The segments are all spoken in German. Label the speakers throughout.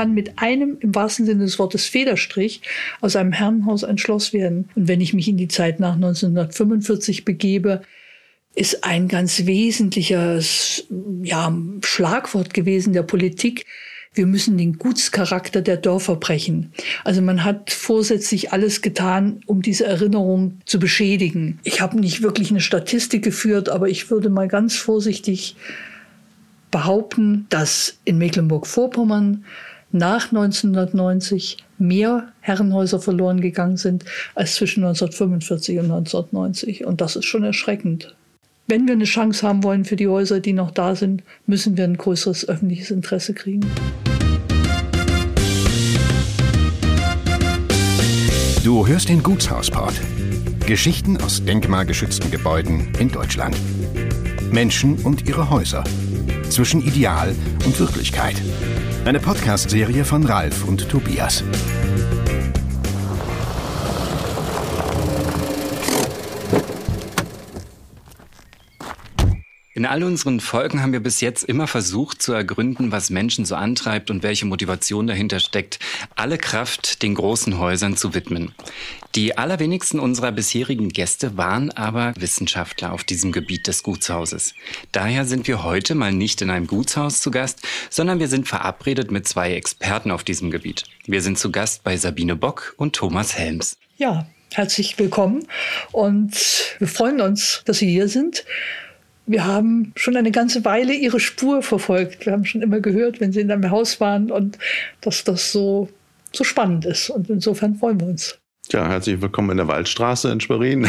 Speaker 1: Kann mit einem im wahrsten Sinne des Wortes Federstrich aus einem Herrenhaus ein Schloss werden. Und wenn ich mich in die Zeit nach 1945 begebe, ist ein ganz wesentliches ja, Schlagwort gewesen der Politik. Wir müssen den Gutscharakter der Dörfer brechen. Also man hat vorsätzlich alles getan, um diese Erinnerung zu beschädigen. Ich habe nicht wirklich eine Statistik geführt, aber ich würde mal ganz vorsichtig behaupten, dass in Mecklenburg-Vorpommern nach 1990 mehr Herrenhäuser verloren gegangen sind als zwischen 1945 und 1990. Und das ist schon erschreckend wenn wir eine Chance haben wollen für die Häuser, die noch da sind, müssen wir ein größeres öffentliches Interesse kriegen.
Speaker 2: Du hörst den Gutshausport. Geschichten aus denkmalgeschützten Gebäuden in Deutschland. Menschen und ihre Häuser. Zwischen Ideal und Wirklichkeit. Eine Podcast-Serie von Ralf und Tobias.
Speaker 3: In all unseren Folgen haben wir bis jetzt immer versucht zu ergründen, was Menschen so antreibt und welche Motivation dahinter steckt, alle Kraft den großen Häusern zu widmen. Die allerwenigsten unserer bisherigen Gäste waren aber Wissenschaftler auf diesem Gebiet des Gutshauses. Daher sind wir heute mal nicht in einem Gutshaus zu Gast, sondern wir sind verabredet mit zwei Experten auf diesem Gebiet. Wir sind zu Gast bei Sabine Bock und Thomas Helms.
Speaker 1: Ja, herzlich willkommen und wir freuen uns, dass Sie hier sind wir haben schon eine ganze Weile ihre Spur verfolgt. Wir haben schon immer gehört, wenn sie in einem Haus waren und dass das so, so spannend ist. Und insofern freuen wir uns.
Speaker 4: Ja, herzlich willkommen in der Waldstraße in Schwerin.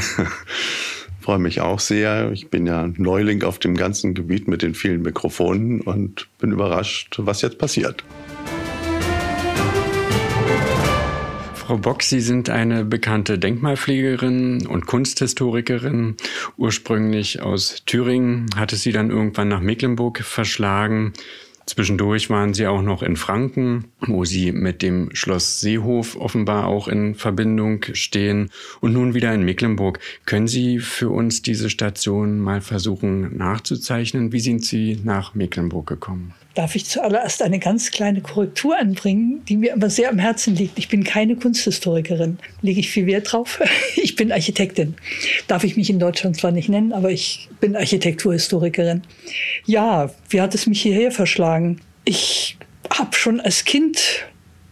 Speaker 4: freue mich auch sehr. Ich bin ja Neuling auf dem ganzen Gebiet mit den vielen Mikrofonen und bin überrascht, was jetzt passiert.
Speaker 3: Frau Bock, Sie sind eine bekannte Denkmalpflegerin und Kunsthistorikerin. Ursprünglich aus Thüringen, hatte sie dann irgendwann nach Mecklenburg verschlagen. Zwischendurch waren sie auch noch in Franken, wo sie mit dem Schloss Seehof offenbar auch in Verbindung stehen und nun wieder in Mecklenburg. Können Sie für uns diese Station mal versuchen nachzuzeichnen? Wie sind Sie nach Mecklenburg gekommen?
Speaker 1: Darf ich zuallererst eine ganz kleine Korrektur anbringen, die mir aber sehr am Herzen liegt. Ich bin keine Kunsthistorikerin, lege ich viel Wert drauf. Ich bin Architektin. Darf ich mich in Deutschland zwar nicht nennen, aber ich bin Architekturhistorikerin. Ja, wie hat es mich hierher verschlagen? Ich habe schon als Kind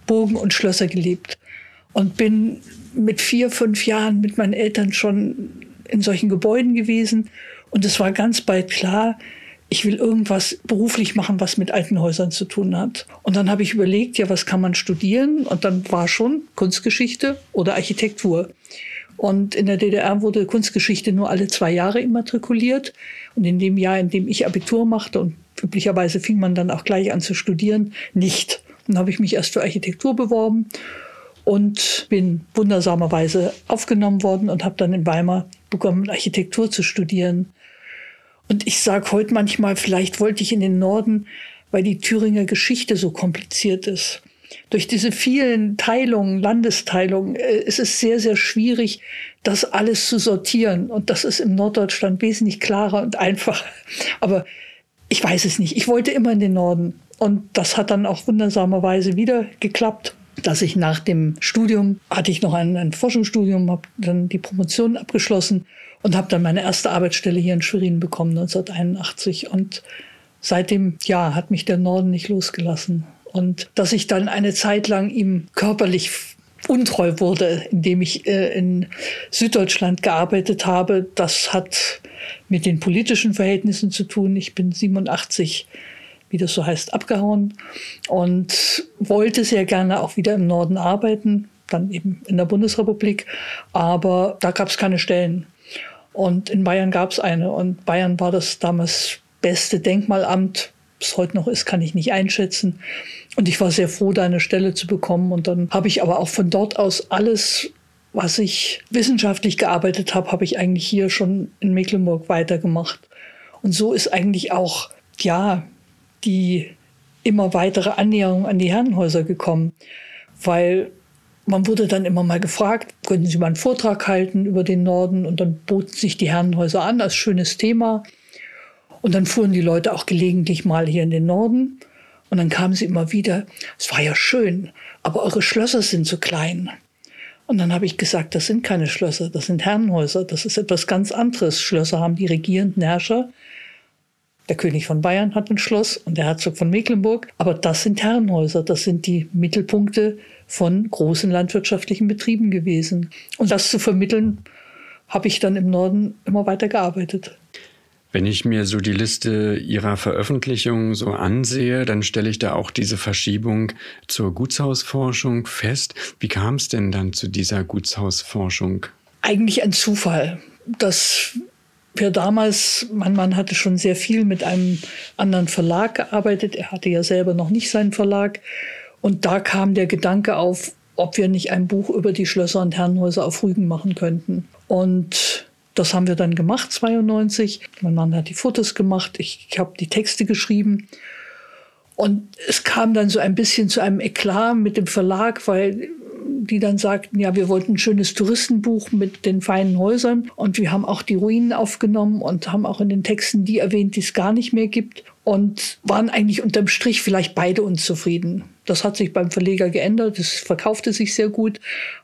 Speaker 1: Bogen und Schlösser geliebt und bin mit vier, fünf Jahren mit meinen Eltern schon in solchen Gebäuden gewesen. Und es war ganz bald klar, ich will irgendwas beruflich machen, was mit alten Häusern zu tun hat. Und dann habe ich überlegt, ja, was kann man studieren? Und dann war schon Kunstgeschichte oder Architektur. Und in der DDR wurde Kunstgeschichte nur alle zwei Jahre immatrikuliert. Und in dem Jahr, in dem ich Abitur machte, und üblicherweise fing man dann auch gleich an zu studieren, nicht. Dann habe ich mich erst für Architektur beworben und bin wundersamerweise aufgenommen worden und habe dann in Weimar begonnen, Architektur zu studieren. Und ich sage heute manchmal, vielleicht wollte ich in den Norden, weil die Thüringer Geschichte so kompliziert ist. Durch diese vielen Teilungen, Landesteilungen, äh, ist es sehr, sehr schwierig, das alles zu sortieren. Und das ist im Norddeutschland wesentlich klarer und einfacher. Aber ich weiß es nicht. Ich wollte immer in den Norden. Und das hat dann auch wundersamerweise wieder geklappt, dass ich nach dem Studium, hatte ich noch ein, ein Forschungsstudium, habe dann die Promotion abgeschlossen und habe dann meine erste Arbeitsstelle hier in Schwerin bekommen 1981 und seitdem ja hat mich der Norden nicht losgelassen und dass ich dann eine Zeit lang ihm körperlich untreu wurde, indem ich äh, in Süddeutschland gearbeitet habe, das hat mit den politischen Verhältnissen zu tun. Ich bin 87 wie das so heißt, abgehauen und wollte sehr gerne auch wieder im Norden arbeiten, dann eben in der Bundesrepublik, aber da gab es keine Stellen. Und in Bayern gab es eine. Und Bayern war das damals beste Denkmalamt es heute noch ist, kann ich nicht einschätzen. Und ich war sehr froh, da eine Stelle zu bekommen. Und dann habe ich aber auch von dort aus alles, was ich wissenschaftlich gearbeitet habe, habe ich eigentlich hier schon in Mecklenburg weitergemacht. Und so ist eigentlich auch, ja, die immer weitere Annäherung an die Herrenhäuser gekommen. Weil man wurde dann immer mal gefragt, könnten Sie mal einen Vortrag halten über den Norden? Und dann boten sich die Herrenhäuser an als schönes Thema. Und dann fuhren die Leute auch gelegentlich mal hier in den Norden. Und dann kamen sie immer wieder, es war ja schön, aber eure Schlösser sind zu klein. Und dann habe ich gesagt, das sind keine Schlösser, das sind Herrenhäuser, das ist etwas ganz anderes. Schlösser haben die regierenden Herrscher. Der König von Bayern hat ein Schloss und der Herzog von Mecklenburg. Aber das sind Herrenhäuser, das sind die Mittelpunkte von großen landwirtschaftlichen Betrieben gewesen. Und das zu vermitteln, habe ich dann im Norden immer weiter gearbeitet.
Speaker 3: Wenn ich mir so die Liste Ihrer Veröffentlichungen so ansehe, dann stelle ich da auch diese Verschiebung zur Gutshausforschung fest. Wie kam es denn dann zu dieser Gutshausforschung?
Speaker 1: Eigentlich ein Zufall. dass wir damals, mein Mann hatte schon sehr viel mit einem anderen Verlag gearbeitet. Er hatte ja selber noch nicht seinen Verlag. Und da kam der Gedanke auf, ob wir nicht ein Buch über die Schlösser und Herrenhäuser auf Rügen machen könnten. Und das haben wir dann gemacht, 92. Mein Mann hat die Fotos gemacht, ich, ich habe die Texte geschrieben. Und es kam dann so ein bisschen zu einem Eklat mit dem Verlag, weil die dann sagten, ja, wir wollten ein schönes Touristenbuch mit den feinen Häusern. Und wir haben auch die Ruinen aufgenommen und haben auch in den Texten die erwähnt, die es gar nicht mehr gibt. Und waren eigentlich unterm Strich vielleicht beide unzufrieden. Das hat sich beim Verleger geändert. Es verkaufte sich sehr gut.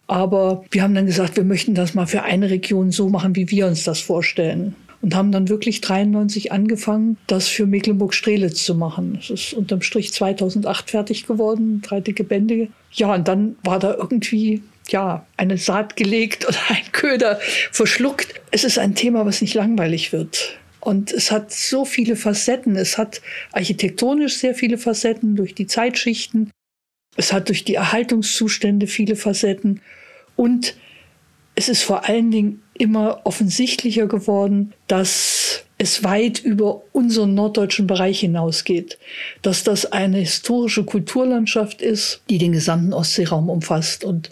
Speaker 1: Aber wir haben dann gesagt, wir möchten das mal für eine Region so machen, wie wir uns das vorstellen. Und haben dann wirklich 93 angefangen, das für Mecklenburg-Strelitz zu machen. Es ist unterm Strich 2008 fertig geworden, drei dicke Bände. Ja, und dann war da irgendwie ja, eine Saat gelegt oder ein Köder verschluckt. Es ist ein Thema, was nicht langweilig wird. Und es hat so viele Facetten. Es hat architektonisch sehr viele Facetten durch die Zeitschichten. Es hat durch die Erhaltungszustände viele Facetten. Und es ist vor allen Dingen immer offensichtlicher geworden, dass es weit über unseren norddeutschen Bereich hinausgeht, dass das eine historische Kulturlandschaft ist, die den gesamten Ostseeraum umfasst und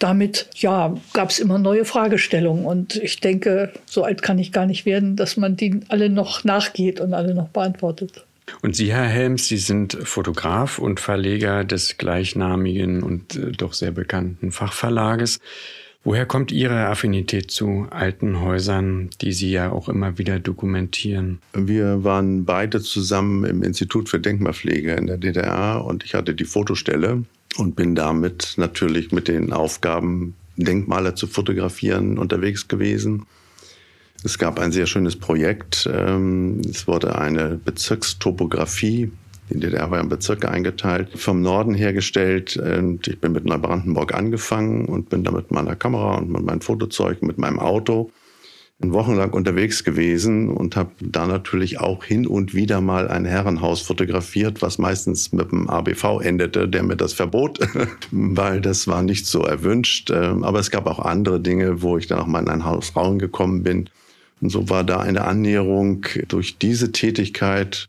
Speaker 1: damit ja, gab es immer neue Fragestellungen. Und ich denke, so alt kann ich gar nicht werden, dass man die alle noch nachgeht und alle noch beantwortet.
Speaker 3: Und Sie, Herr Helms, Sie sind Fotograf und Verleger des gleichnamigen und äh, doch sehr bekannten Fachverlages. Woher kommt Ihre Affinität zu alten Häusern, die Sie ja auch immer wieder dokumentieren?
Speaker 4: Wir waren beide zusammen im Institut für Denkmalpflege in der DDR und ich hatte die Fotostelle und bin damit natürlich mit den Aufgaben, Denkmale zu fotografieren, unterwegs gewesen. Es gab ein sehr schönes Projekt. Ähm, es wurde eine Bezirkstopographie, die DDR war in Bezirke eingeteilt, vom Norden hergestellt. Und ich bin mit Neubrandenburg angefangen und bin da mit meiner Kamera und mit meinem Fotozeug, mit meinem Auto wochenlang unterwegs gewesen und habe da natürlich auch hin und wieder mal ein Herrenhaus fotografiert, was meistens mit dem ABV endete, der mir das verbot, weil das war nicht so erwünscht. Ähm, aber es gab auch andere Dinge, wo ich dann auch mal in ein Haus gekommen bin. Und so war da eine Annäherung durch diese Tätigkeit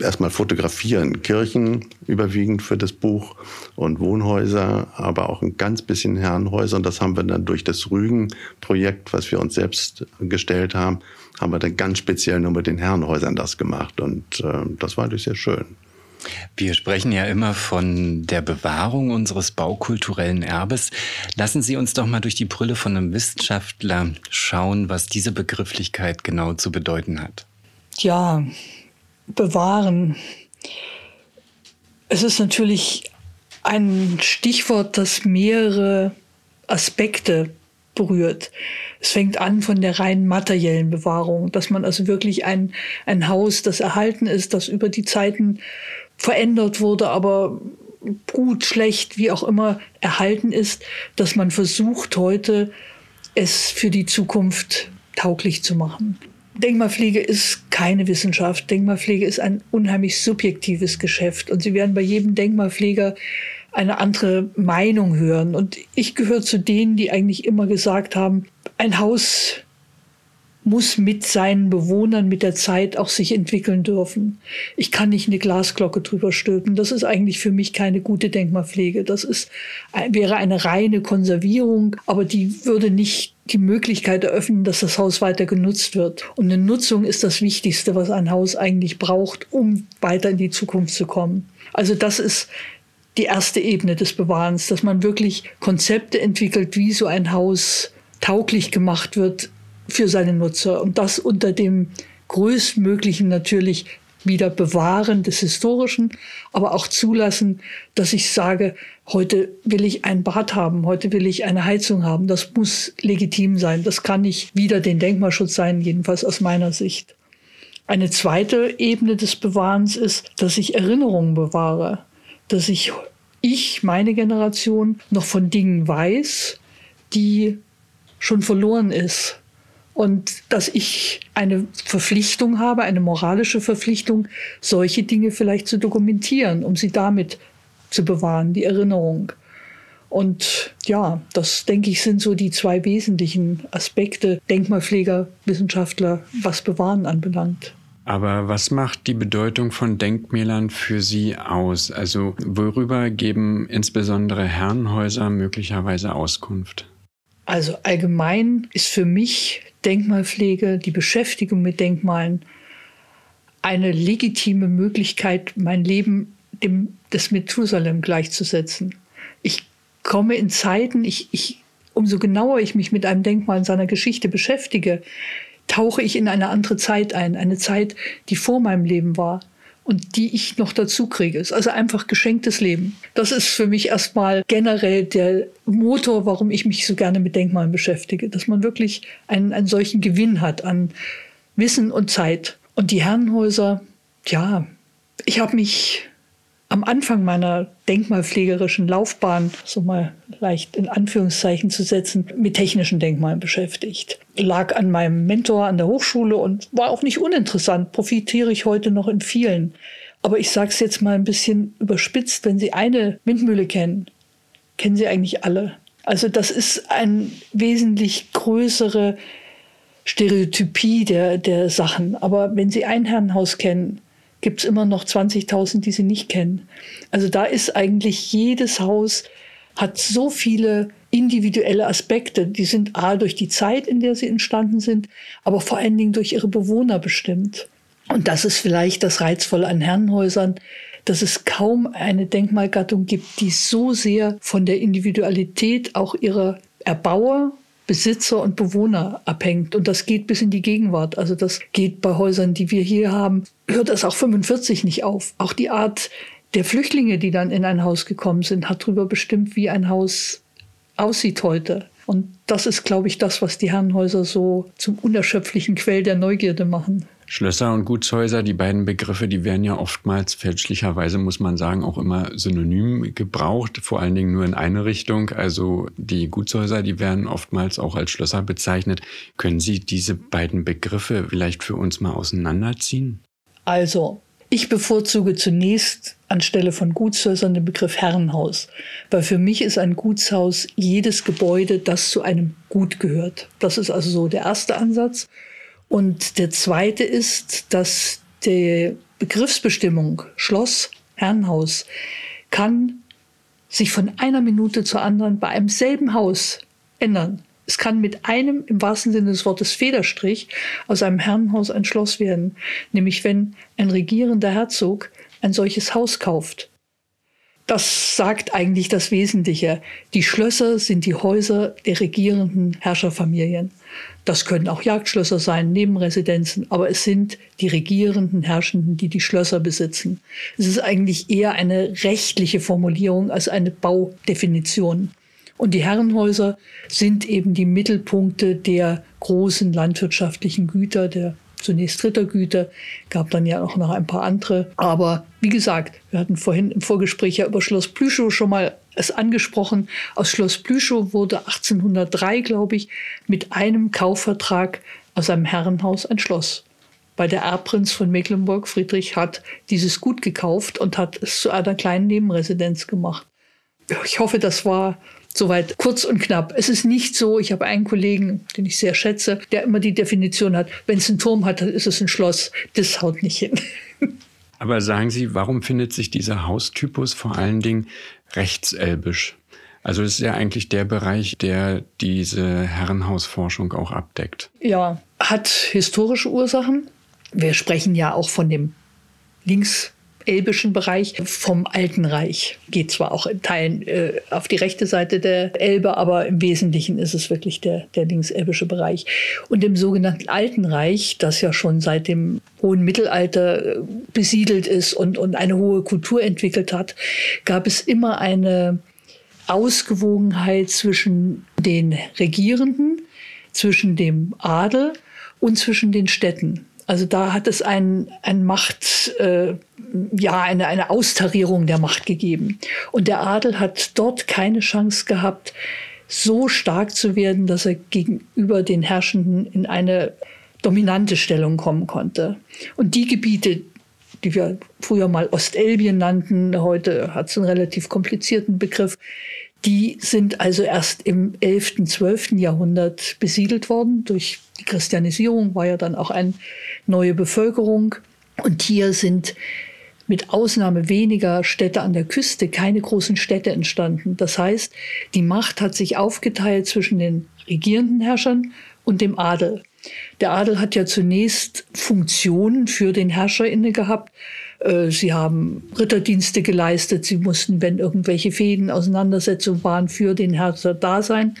Speaker 4: erstmal fotografieren. Kirchen überwiegend für das Buch und Wohnhäuser, aber auch ein ganz bisschen Herrenhäuser. Und das haben wir dann durch das Rügen-Projekt, was wir uns selbst gestellt haben, haben wir dann ganz speziell nur mit den Herrenhäusern das gemacht. Und äh, das war natürlich sehr schön.
Speaker 5: Wir sprechen ja immer von der Bewahrung unseres baukulturellen Erbes. Lassen Sie uns doch mal durch die Brille von einem Wissenschaftler schauen, was diese Begrifflichkeit genau zu bedeuten hat.
Speaker 1: Ja, bewahren. Es ist natürlich ein Stichwort, das mehrere Aspekte berührt. Es fängt an von der rein materiellen Bewahrung, dass man also wirklich ein, ein Haus, das erhalten ist, das über die Zeiten verändert wurde, aber gut, schlecht, wie auch immer erhalten ist, dass man versucht heute, es für die Zukunft tauglich zu machen. Denkmalpflege ist keine Wissenschaft. Denkmalpflege ist ein unheimlich subjektives Geschäft. Und Sie werden bei jedem Denkmalpfleger eine andere Meinung hören. Und ich gehöre zu denen, die eigentlich immer gesagt haben, ein Haus muss mit seinen Bewohnern mit der Zeit auch sich entwickeln dürfen. Ich kann nicht eine Glasglocke drüber stülpen. Das ist eigentlich für mich keine gute Denkmalpflege. Das ist, wäre eine reine Konservierung, aber die würde nicht die Möglichkeit eröffnen, dass das Haus weiter genutzt wird. Und eine Nutzung ist das Wichtigste, was ein Haus eigentlich braucht, um weiter in die Zukunft zu kommen. Also das ist die erste Ebene des Bewahrens, dass man wirklich Konzepte entwickelt, wie so ein Haus tauglich gemacht wird für seine Nutzer. Und das unter dem größtmöglichen natürlich wieder Bewahren des Historischen, aber auch zulassen, dass ich sage, heute will ich ein Bad haben, heute will ich eine Heizung haben. Das muss legitim sein. Das kann nicht wieder den Denkmalschutz sein, jedenfalls aus meiner Sicht. Eine zweite Ebene des Bewahrens ist, dass ich Erinnerungen bewahre, dass ich, ich, meine Generation, noch von Dingen weiß, die schon verloren ist und dass ich eine Verpflichtung habe, eine moralische Verpflichtung, solche Dinge vielleicht zu dokumentieren, um sie damit zu bewahren, die Erinnerung. Und ja, das denke ich sind so die zwei wesentlichen Aspekte Denkmalpfleger, Wissenschaftler, was Bewahren anbelangt.
Speaker 3: Aber was macht die Bedeutung von Denkmälern für Sie aus? Also worüber geben insbesondere Herrenhäuser möglicherweise Auskunft?
Speaker 1: Also allgemein ist für mich Denkmalpflege, die Beschäftigung mit Denkmalen eine legitime Möglichkeit, mein Leben dem, des Methusalem gleichzusetzen. Ich komme in Zeiten, ich, ich, umso genauer ich mich mit einem Denkmal in seiner Geschichte beschäftige, tauche ich in eine andere Zeit ein, eine Zeit, die vor meinem Leben war und die ich noch dazu kriege. Ist also einfach geschenktes Leben. Das ist für mich erstmal generell der Motor, warum ich mich so gerne mit Denkmalen beschäftige, dass man wirklich einen, einen solchen Gewinn hat an Wissen und Zeit. Und die Herrenhäuser, ja, ich habe mich am Anfang meiner denkmalpflegerischen Laufbahn, so mal leicht in Anführungszeichen zu setzen, mit technischen Denkmalen beschäftigt. Lag an meinem Mentor an der Hochschule und war auch nicht uninteressant, profitiere ich heute noch in vielen. Aber ich sage es jetzt mal ein bisschen überspitzt, wenn Sie eine Windmühle kennen, kennen Sie eigentlich alle. Also das ist eine wesentlich größere Stereotypie der, der Sachen. Aber wenn Sie ein Herrenhaus kennen, gibt es immer noch 20.000, die sie nicht kennen. Also da ist eigentlich jedes Haus hat so viele individuelle Aspekte. Die sind A durch die Zeit, in der sie entstanden sind, aber vor allen Dingen durch ihre Bewohner bestimmt. Und das ist vielleicht das Reizvolle an Herrenhäusern, dass es kaum eine Denkmalgattung gibt, die so sehr von der Individualität auch ihrer Erbauer Besitzer und Bewohner abhängt. Und das geht bis in die Gegenwart. Also das geht bei Häusern, die wir hier haben, hört das auch 45 nicht auf. Auch die Art der Flüchtlinge, die dann in ein Haus gekommen sind, hat darüber bestimmt, wie ein Haus aussieht heute. Und das ist, glaube ich, das, was die Herrenhäuser so zum unerschöpflichen Quell der Neugierde machen.
Speaker 3: Schlösser und Gutshäuser, die beiden Begriffe, die werden ja oftmals fälschlicherweise, muss man sagen, auch immer synonym gebraucht, vor allen Dingen nur in eine Richtung. Also die Gutshäuser, die werden oftmals auch als Schlösser bezeichnet. Können Sie diese beiden Begriffe vielleicht für uns mal auseinanderziehen?
Speaker 1: Also, ich bevorzuge zunächst anstelle von Gutshäusern den Begriff Herrenhaus, weil für mich ist ein Gutshaus jedes Gebäude, das zu einem Gut gehört. Das ist also so der erste Ansatz. Und der zweite ist, dass die Begriffsbestimmung Schloss, Herrenhaus kann sich von einer Minute zur anderen bei einem selben Haus ändern. Es kann mit einem, im wahrsten Sinne des Wortes, Federstrich aus einem Herrenhaus ein Schloss werden. Nämlich wenn ein regierender Herzog ein solches Haus kauft das sagt eigentlich das Wesentliche. Die Schlösser sind die Häuser der regierenden Herrscherfamilien. Das können auch Jagdschlösser sein, Nebenresidenzen, aber es sind die regierenden Herrschenden, die die Schlösser besitzen. Es ist eigentlich eher eine rechtliche Formulierung als eine Baudefinition. Und die Herrenhäuser sind eben die Mittelpunkte der großen landwirtschaftlichen Güter, der zunächst Rittergüter, gab dann ja auch noch ein paar andere. Aber wie gesagt, wir hatten vorhin im Vorgespräch ja über Schloss Plüschow schon mal es angesprochen. Aus Schloss Plüschow wurde 1803, glaube ich, mit einem Kaufvertrag aus einem Herrenhaus ein Schloss. Weil der Erbprinz von Mecklenburg, Friedrich, hat dieses Gut gekauft und hat es zu einer kleinen Nebenresidenz gemacht. Ich hoffe, das war Soweit kurz und knapp. Es ist nicht so, ich habe einen Kollegen, den ich sehr schätze, der immer die Definition hat, wenn es einen Turm hat, dann ist es ein Schloss. Das haut nicht hin.
Speaker 3: Aber sagen Sie, warum findet sich dieser Haustypus vor allen Dingen rechtselbisch? Also es ist ja eigentlich der Bereich, der diese Herrenhausforschung auch abdeckt.
Speaker 1: Ja, hat historische Ursachen. Wir sprechen ja auch von dem links elbischen Bereich vom Alten Reich. Geht zwar auch in Teilen äh, auf die rechte Seite der Elbe, aber im Wesentlichen ist es wirklich der, der linkselbische Bereich. Und im sogenannten Alten Reich, das ja schon seit dem hohen Mittelalter äh, besiedelt ist und, und eine hohe Kultur entwickelt hat, gab es immer eine Ausgewogenheit zwischen den Regierenden, zwischen dem Adel und zwischen den Städten. Also da hat es ein, ein Macht, äh, ja, eine, eine Austarierung der Macht gegeben. Und der Adel hat dort keine Chance gehabt, so stark zu werden, dass er gegenüber den Herrschenden in eine dominante Stellung kommen konnte. Und die Gebiete, die wir früher mal Ostelbien nannten, heute hat es einen relativ komplizierten Begriff, die sind also erst im 11., 12. Jahrhundert besiedelt worden. Durch die Christianisierung war ja dann auch eine neue Bevölkerung. Und hier sind mit Ausnahme weniger Städte an der Küste keine großen Städte entstanden. Das heißt, die Macht hat sich aufgeteilt zwischen den regierenden Herrschern und dem Adel. Der Adel hat ja zunächst Funktionen für den Herrscher inne gehabt. Äh, sie haben Ritterdienste geleistet. Sie mussten, wenn irgendwelche Fäden, Auseinandersetzungen waren, für den Herrscher da sein.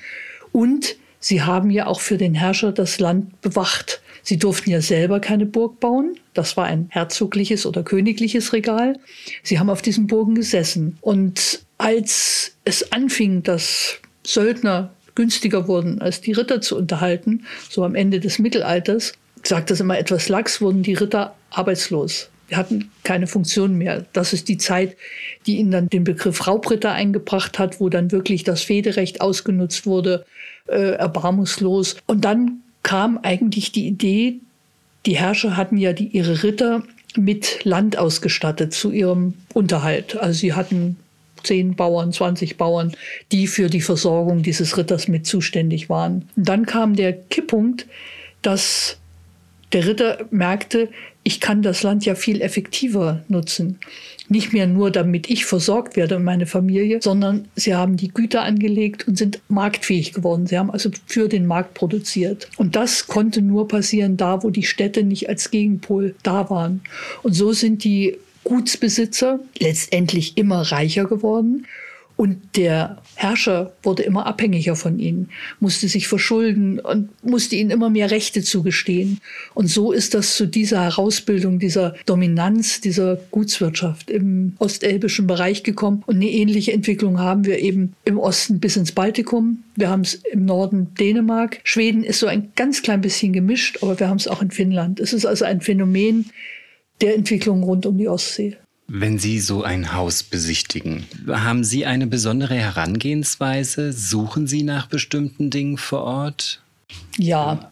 Speaker 1: Und sie haben ja auch für den Herrscher das Land bewacht. Sie durften ja selber keine Burg bauen. Das war ein herzogliches oder königliches Regal. Sie haben auf diesen Burgen gesessen. Und als es anfing, dass Söldner günstiger wurden, als die Ritter zu unterhalten, so am Ende des Mittelalters, sagt das immer etwas lax, wurden die Ritter arbeitslos. Wir hatten keine Funktion mehr. Das ist die Zeit, die ihnen dann den Begriff Raubritter eingebracht hat, wo dann wirklich das Federecht ausgenutzt wurde, äh, erbarmungslos. Und dann kam eigentlich die Idee, die Herrscher hatten ja die, ihre Ritter mit Land ausgestattet zu ihrem Unterhalt. Also sie hatten zehn Bauern, 20 Bauern, die für die Versorgung dieses Ritters mit zuständig waren. Und dann kam der Kipppunkt, dass der Ritter merkte, ich kann das Land ja viel effektiver nutzen. Nicht mehr nur, damit ich versorgt werde und meine Familie, sondern sie haben die Güter angelegt und sind marktfähig geworden. Sie haben also für den Markt produziert. Und das konnte nur passieren da, wo die Städte nicht als Gegenpol da waren. Und so sind die Gutsbesitzer letztendlich immer reicher geworden und der Herrscher wurde immer abhängiger von ihnen, musste sich verschulden und musste ihnen immer mehr Rechte zugestehen. Und so ist das zu dieser Herausbildung, dieser Dominanz, dieser Gutswirtschaft im ostelbischen Bereich gekommen. Und eine ähnliche Entwicklung haben wir eben im Osten bis ins Baltikum. Wir haben es im Norden Dänemark. Schweden ist so ein ganz klein bisschen gemischt, aber wir haben es auch in Finnland. Es ist also ein Phänomen der Entwicklung rund um die Ostsee.
Speaker 5: Wenn Sie so ein Haus besichtigen, haben Sie eine besondere Herangehensweise? Suchen Sie nach bestimmten Dingen vor Ort?
Speaker 1: Ja,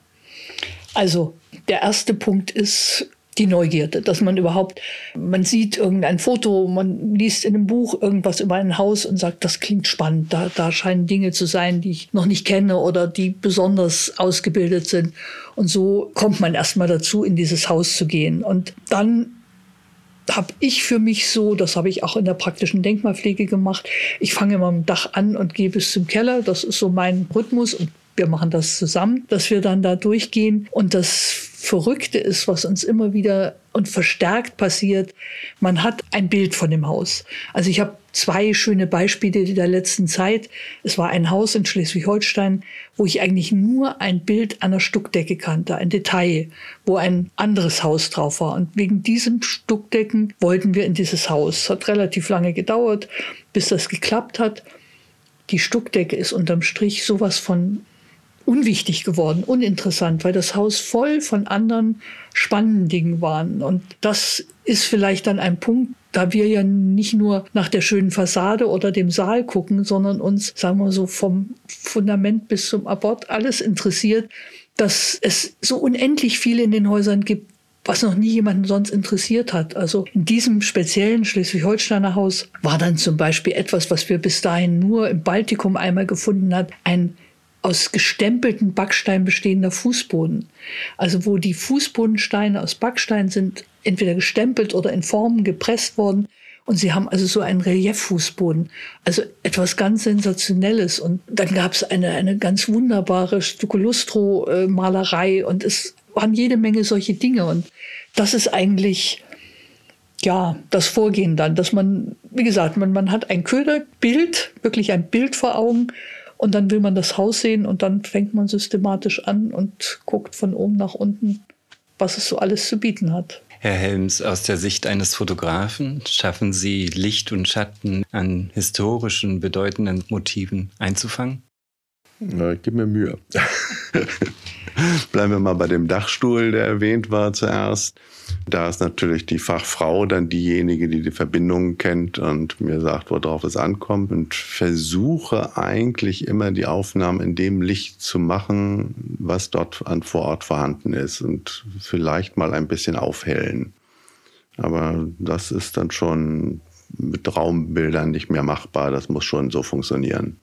Speaker 1: also der erste Punkt ist die Neugierde, dass man überhaupt, man sieht irgendein Foto, man liest in einem Buch irgendwas über ein Haus und sagt, das klingt spannend, da, da scheinen Dinge zu sein, die ich noch nicht kenne oder die besonders ausgebildet sind. Und so kommt man erstmal dazu, in dieses Haus zu gehen. Und dann habe ich für mich so, das habe ich auch in der praktischen Denkmalpflege gemacht, ich fange immer am Dach an und gehe bis zum Keller. Das ist so mein Rhythmus und wir machen das zusammen, dass wir dann da durchgehen. Und das Verrückte ist, was uns immer wieder und verstärkt passiert, man hat ein Bild von dem Haus. Also ich habe zwei schöne Beispiele der letzten Zeit. Es war ein Haus in Schleswig-Holstein, wo ich eigentlich nur ein Bild einer Stuckdecke kannte, ein Detail, wo ein anderes Haus drauf war. Und wegen diesem Stuckdecken wollten wir in dieses Haus. Hat relativ lange gedauert, bis das geklappt hat. Die Stuckdecke ist unterm Strich sowas von unwichtig geworden, uninteressant, weil das Haus voll von anderen spannenden Dingen war. Und das ist vielleicht dann ein Punkt, da wir ja nicht nur nach der schönen Fassade oder dem Saal gucken, sondern uns, sagen wir so, vom Fundament bis zum Abort alles interessiert, dass es so unendlich viel in den Häusern gibt, was noch nie jemanden sonst interessiert hat. Also in diesem speziellen Schleswig-Holsteiner Haus war dann zum Beispiel etwas, was wir bis dahin nur im Baltikum einmal gefunden hat, ein aus gestempelten Backstein bestehender Fußboden. Also wo die Fußbodensteine aus Backstein sind entweder gestempelt oder in Formen gepresst worden. Und sie haben also so einen Relieffußboden. Also etwas ganz Sensationelles. Und dann gab es eine, eine ganz wunderbare Stuccolustro-Malerei und es waren jede Menge solche Dinge. Und das ist eigentlich, ja, das Vorgehen dann, dass man, wie gesagt, man, man hat ein Köderbild, wirklich ein Bild vor Augen und dann will man das Haus sehen und dann fängt man systematisch an und guckt von oben nach unten, was es so alles zu bieten hat.
Speaker 5: Herr Helms, aus der Sicht eines Fotografen schaffen Sie Licht und Schatten an historischen, bedeutenden Motiven einzufangen?
Speaker 4: Ja, ich gebe mir Mühe. Bleiben wir mal bei dem Dachstuhl, der erwähnt war zuerst. Da ist natürlich die Fachfrau dann diejenige, die die Verbindungen kennt und mir sagt, worauf es ankommt und versuche eigentlich immer die Aufnahmen in dem Licht zu machen, was dort an vor Ort vorhanden ist und vielleicht mal ein bisschen aufhellen. Aber das ist dann schon mit Raumbildern nicht mehr machbar. Das muss schon so funktionieren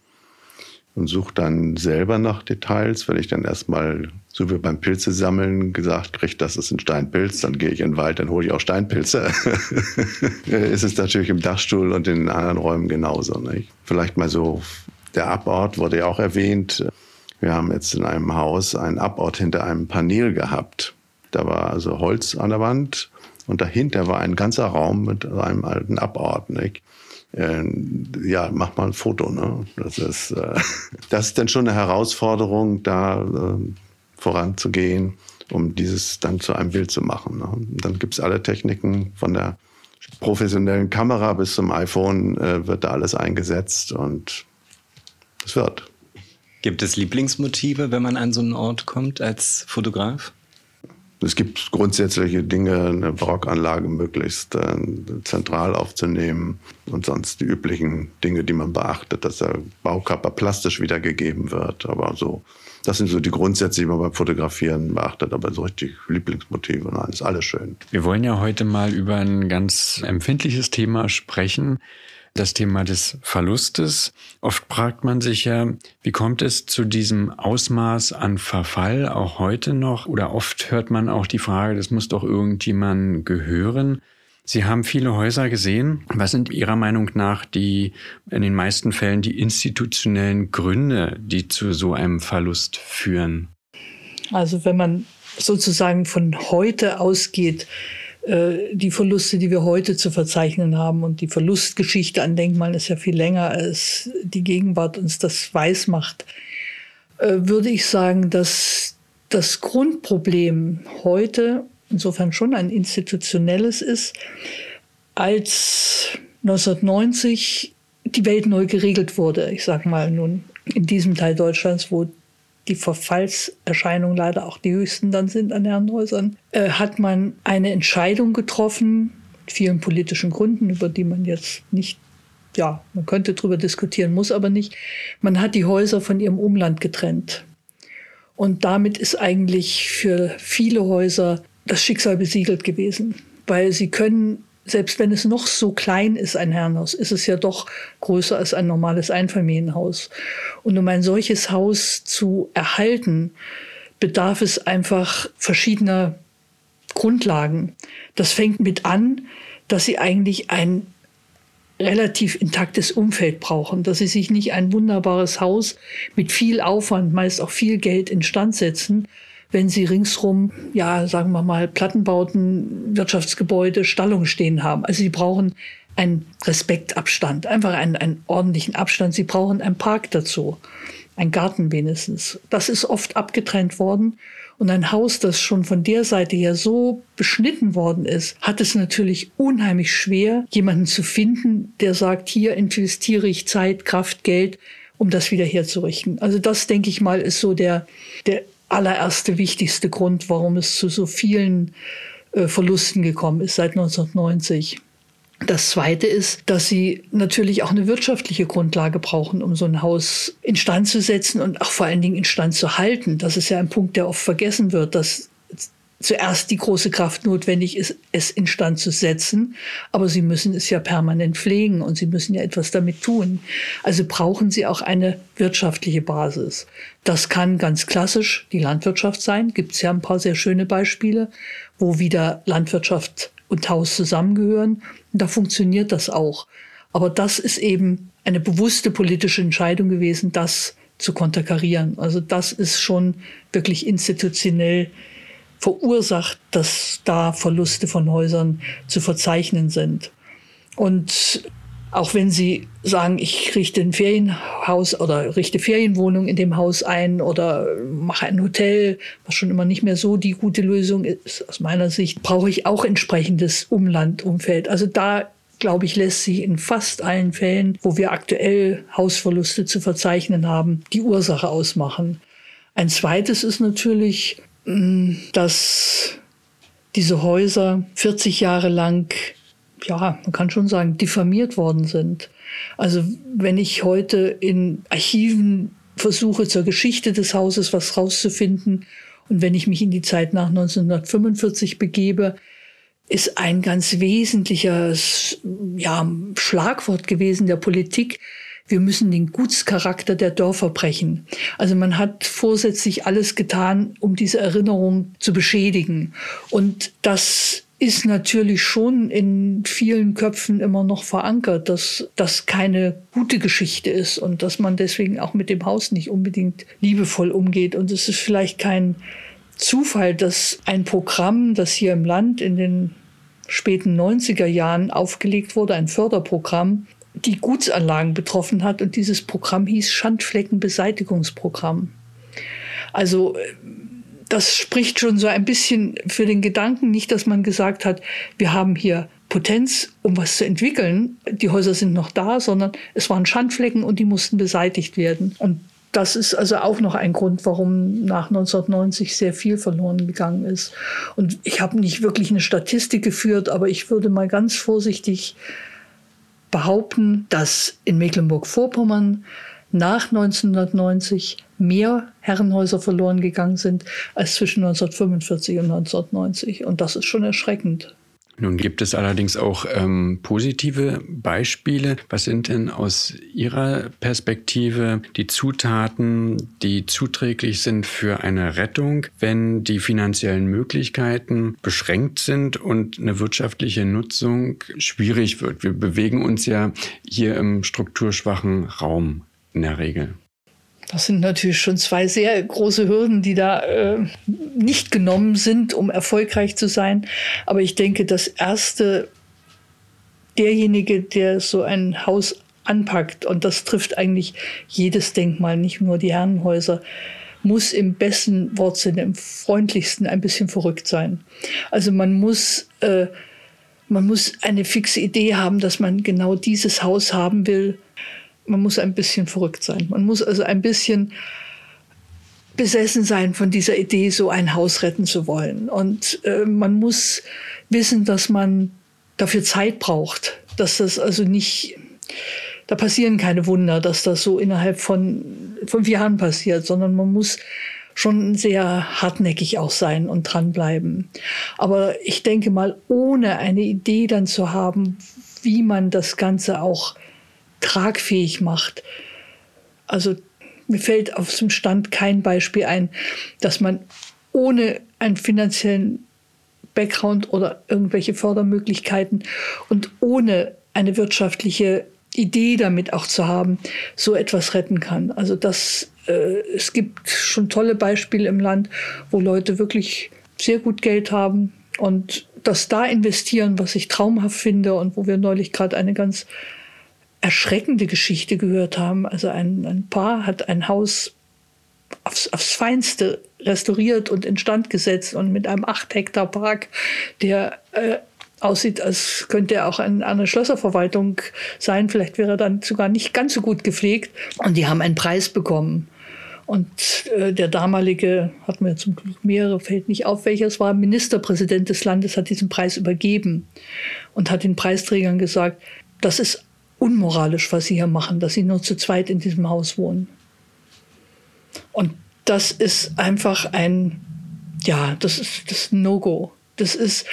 Speaker 4: und suche dann selber nach Details. Wenn ich dann erstmal, so wie beim Pilze sammeln, gesagt kriege, das ist ein Steinpilz, dann gehe ich in den Wald, dann hole ich auch Steinpilze. ist es natürlich im Dachstuhl und in anderen Räumen genauso. Nicht? Vielleicht mal so, der Abort wurde ja auch erwähnt. Wir haben jetzt in einem Haus einen Abort hinter einem Panel gehabt. Da war also Holz an der Wand und dahinter war ein ganzer Raum mit einem alten Abort. Nicht? Äh, ja, mach mal ein Foto. Ne? Das, ist, äh, das ist dann schon eine Herausforderung, da äh, voranzugehen, um dieses dann zu einem Bild zu machen. Ne? Dann gibt's alle Techniken von der professionellen Kamera bis zum iPhone äh, wird da alles eingesetzt und es wird.
Speaker 5: Gibt es Lieblingsmotive, wenn man an so einen Ort kommt als Fotograf?
Speaker 4: Es gibt grundsätzliche Dinge, eine Barockanlage möglichst äh, zentral aufzunehmen und sonst die üblichen Dinge, die man beachtet, dass der Baukörper plastisch wiedergegeben wird. Aber so, das sind so die Grundsätze, die man beim Fotografieren beachtet. Aber so richtig Lieblingsmotive, nein, ist alles schön.
Speaker 3: Wir wollen ja heute mal über ein ganz empfindliches Thema sprechen das Thema des Verlustes. Oft fragt man sich ja, wie kommt es zu diesem Ausmaß an Verfall auch heute noch? Oder oft hört man auch die Frage, das muss doch irgendjemand gehören. Sie haben viele Häuser gesehen. Was sind Ihrer Meinung nach die, in den meisten Fällen die institutionellen Gründe, die zu so einem Verlust führen?
Speaker 1: Also wenn man sozusagen von heute ausgeht, die Verluste, die wir heute zu verzeichnen haben. Und die Verlustgeschichte an Denkmalen ist ja viel länger, als die Gegenwart uns das weiß macht. Äh, würde ich sagen, dass das Grundproblem heute insofern schon ein institutionelles ist, als 1990 die Welt neu geregelt wurde. Ich sage mal nun in diesem Teil Deutschlands, wo die Verfallserscheinungen leider auch die höchsten dann sind an Herrenhäusern, äh, hat man eine Entscheidung getroffen, mit vielen politischen Gründen, über die man jetzt nicht, ja, man könnte darüber diskutieren, muss aber nicht. Man hat die Häuser von ihrem Umland getrennt. Und damit ist eigentlich für viele Häuser das Schicksal besiegelt gewesen, weil sie können selbst wenn es noch so klein ist, ein Herrenhaus, ist es ja doch größer als ein normales Einfamilienhaus. Und um ein solches Haus zu erhalten, bedarf es einfach verschiedener Grundlagen. Das fängt mit an, dass sie eigentlich ein relativ intaktes Umfeld brauchen, dass sie sich nicht ein wunderbares Haus mit viel Aufwand, meist auch viel Geld instand setzen, wenn sie ringsrum, ja, sagen wir mal, Plattenbauten, Wirtschaftsgebäude, Stallungen stehen haben. Also sie brauchen einen Respektabstand, einfach einen, einen ordentlichen Abstand. Sie brauchen einen Park dazu, einen Garten wenigstens. Das ist oft abgetrennt worden. Und ein Haus, das schon von der Seite her so beschnitten worden ist, hat es natürlich unheimlich schwer, jemanden zu finden, der sagt, hier investiere ich Zeit, Kraft, Geld, um das wieder herzurichten. Also das, denke ich mal, ist so der, der allererste wichtigste Grund, warum es zu so vielen äh, Verlusten gekommen ist seit 1990. Das Zweite ist, dass sie natürlich auch eine wirtschaftliche Grundlage brauchen, um so ein Haus instand zu setzen und auch vor allen Dingen instand zu halten. Das ist ja ein Punkt, der oft vergessen wird, dass zuerst die große Kraft notwendig ist, es instand zu setzen, aber sie müssen es ja permanent pflegen und sie müssen ja etwas damit tun. Also brauchen sie auch eine wirtschaftliche Basis. Das kann ganz klassisch die Landwirtschaft sein. Gibt es ja ein paar sehr schöne Beispiele, wo wieder Landwirtschaft und Haus zusammengehören. Und da funktioniert das auch. Aber das ist eben eine bewusste politische Entscheidung gewesen, das zu konterkarieren. Also das ist schon wirklich institutionell verursacht, dass da Verluste von Häusern zu verzeichnen sind. Und auch wenn Sie sagen, ich richte ein Ferienhaus oder richte Ferienwohnung in dem Haus ein oder mache ein Hotel, was schon immer nicht mehr so die gute Lösung ist, aus meiner Sicht, brauche ich auch entsprechendes Umlandumfeld. Also da glaube ich, lässt sich in fast allen Fällen, wo wir aktuell Hausverluste zu verzeichnen haben, die Ursache ausmachen. Ein zweites ist natürlich dass diese Häuser 40 Jahre lang, ja, man kann schon sagen, diffamiert worden sind. Also wenn ich heute in Archiven versuche, zur Geschichte des Hauses was rauszufinden und wenn ich mich in die Zeit nach 1945 begebe, ist ein ganz wesentliches ja, Schlagwort gewesen der Politik, wir müssen den Gutscharakter der Dörfer brechen. Also man hat vorsätzlich alles getan, um diese Erinnerung zu beschädigen. Und das ist natürlich schon in vielen Köpfen immer noch verankert, dass das keine gute Geschichte ist und dass man deswegen auch mit dem Haus nicht unbedingt liebevoll umgeht. Und es ist vielleicht kein Zufall, dass ein Programm, das hier im Land in den späten 90er Jahren aufgelegt wurde, ein Förderprogramm, die Gutsanlagen betroffen hat. Und dieses Programm hieß Schandfleckenbeseitigungsprogramm. Also das spricht schon so ein bisschen für den Gedanken, nicht, dass man gesagt hat, wir haben hier Potenz, um was zu entwickeln. Die Häuser sind noch da, sondern es waren Schandflecken und die mussten beseitigt werden. Und das ist also auch noch ein Grund, warum nach 1990 sehr viel verloren gegangen ist. Und ich habe nicht wirklich eine Statistik geführt, aber ich würde mal ganz vorsichtig behaupten, dass in Mecklenburg-Vorpommern nach 1990 mehr Herrenhäuser verloren gegangen sind als zwischen 1945 und 1990. Und das ist schon erschreckend.
Speaker 3: Nun gibt es allerdings auch ähm, positive Beispiele. Was sind denn aus Ihrer Perspektive die Zutaten, die zuträglich sind für eine Rettung, wenn die finanziellen Möglichkeiten beschränkt sind und eine wirtschaftliche Nutzung schwierig wird? Wir bewegen uns ja hier im strukturschwachen Raum in der Regel.
Speaker 1: Das sind natürlich schon zwei sehr große Hürden, die da äh, nicht genommen sind, um erfolgreich zu sein. Aber ich denke, das erste, derjenige, der so ein Haus anpackt, und das trifft eigentlich jedes Denkmal, nicht nur die Herrenhäuser, muss im besten Wortsinne, im freundlichsten ein bisschen verrückt sein. Also man muss, äh, man muss eine fixe Idee haben, dass man genau dieses Haus haben will man muss ein bisschen verrückt sein. Man muss also ein bisschen besessen sein von dieser Idee, so ein Haus retten zu wollen. Und äh, man muss wissen, dass man dafür Zeit braucht, dass das also nicht, da passieren keine Wunder, dass das so innerhalb von fünf Jahren passiert, sondern man muss schon sehr hartnäckig auch sein und dranbleiben. Aber ich denke mal, ohne eine Idee dann zu haben, wie man das Ganze auch tragfähig macht. Also mir fällt auf dem Stand kein Beispiel ein, dass man ohne einen finanziellen Background oder irgendwelche Fördermöglichkeiten und ohne eine wirtschaftliche Idee damit auch zu haben, so etwas retten kann. Also das, äh, es gibt schon tolle Beispiele im Land, wo Leute wirklich sehr gut Geld haben und das da investieren, was ich traumhaft finde und wo wir neulich gerade eine ganz erschreckende Geschichte gehört haben. Also ein, ein Paar hat ein Haus aufs, aufs Feinste restauriert und instand gesetzt und mit einem acht Hektar Park, der äh, aussieht, als könnte er auch in einer Schlösserverwaltung sein. Vielleicht wäre er dann sogar nicht ganz so gut gepflegt. Und die haben einen Preis bekommen. Und äh, der damalige, hatten wir zum Glück mehrere, fällt nicht auf, welcher es war, Ministerpräsident des Landes hat diesen Preis übergeben und hat den Preisträgern gesagt, das ist unmoralisch, was sie hier machen, dass sie nur zu zweit in diesem Haus wohnen. Und das ist einfach ein ja, das ist das No-Go. Das ist,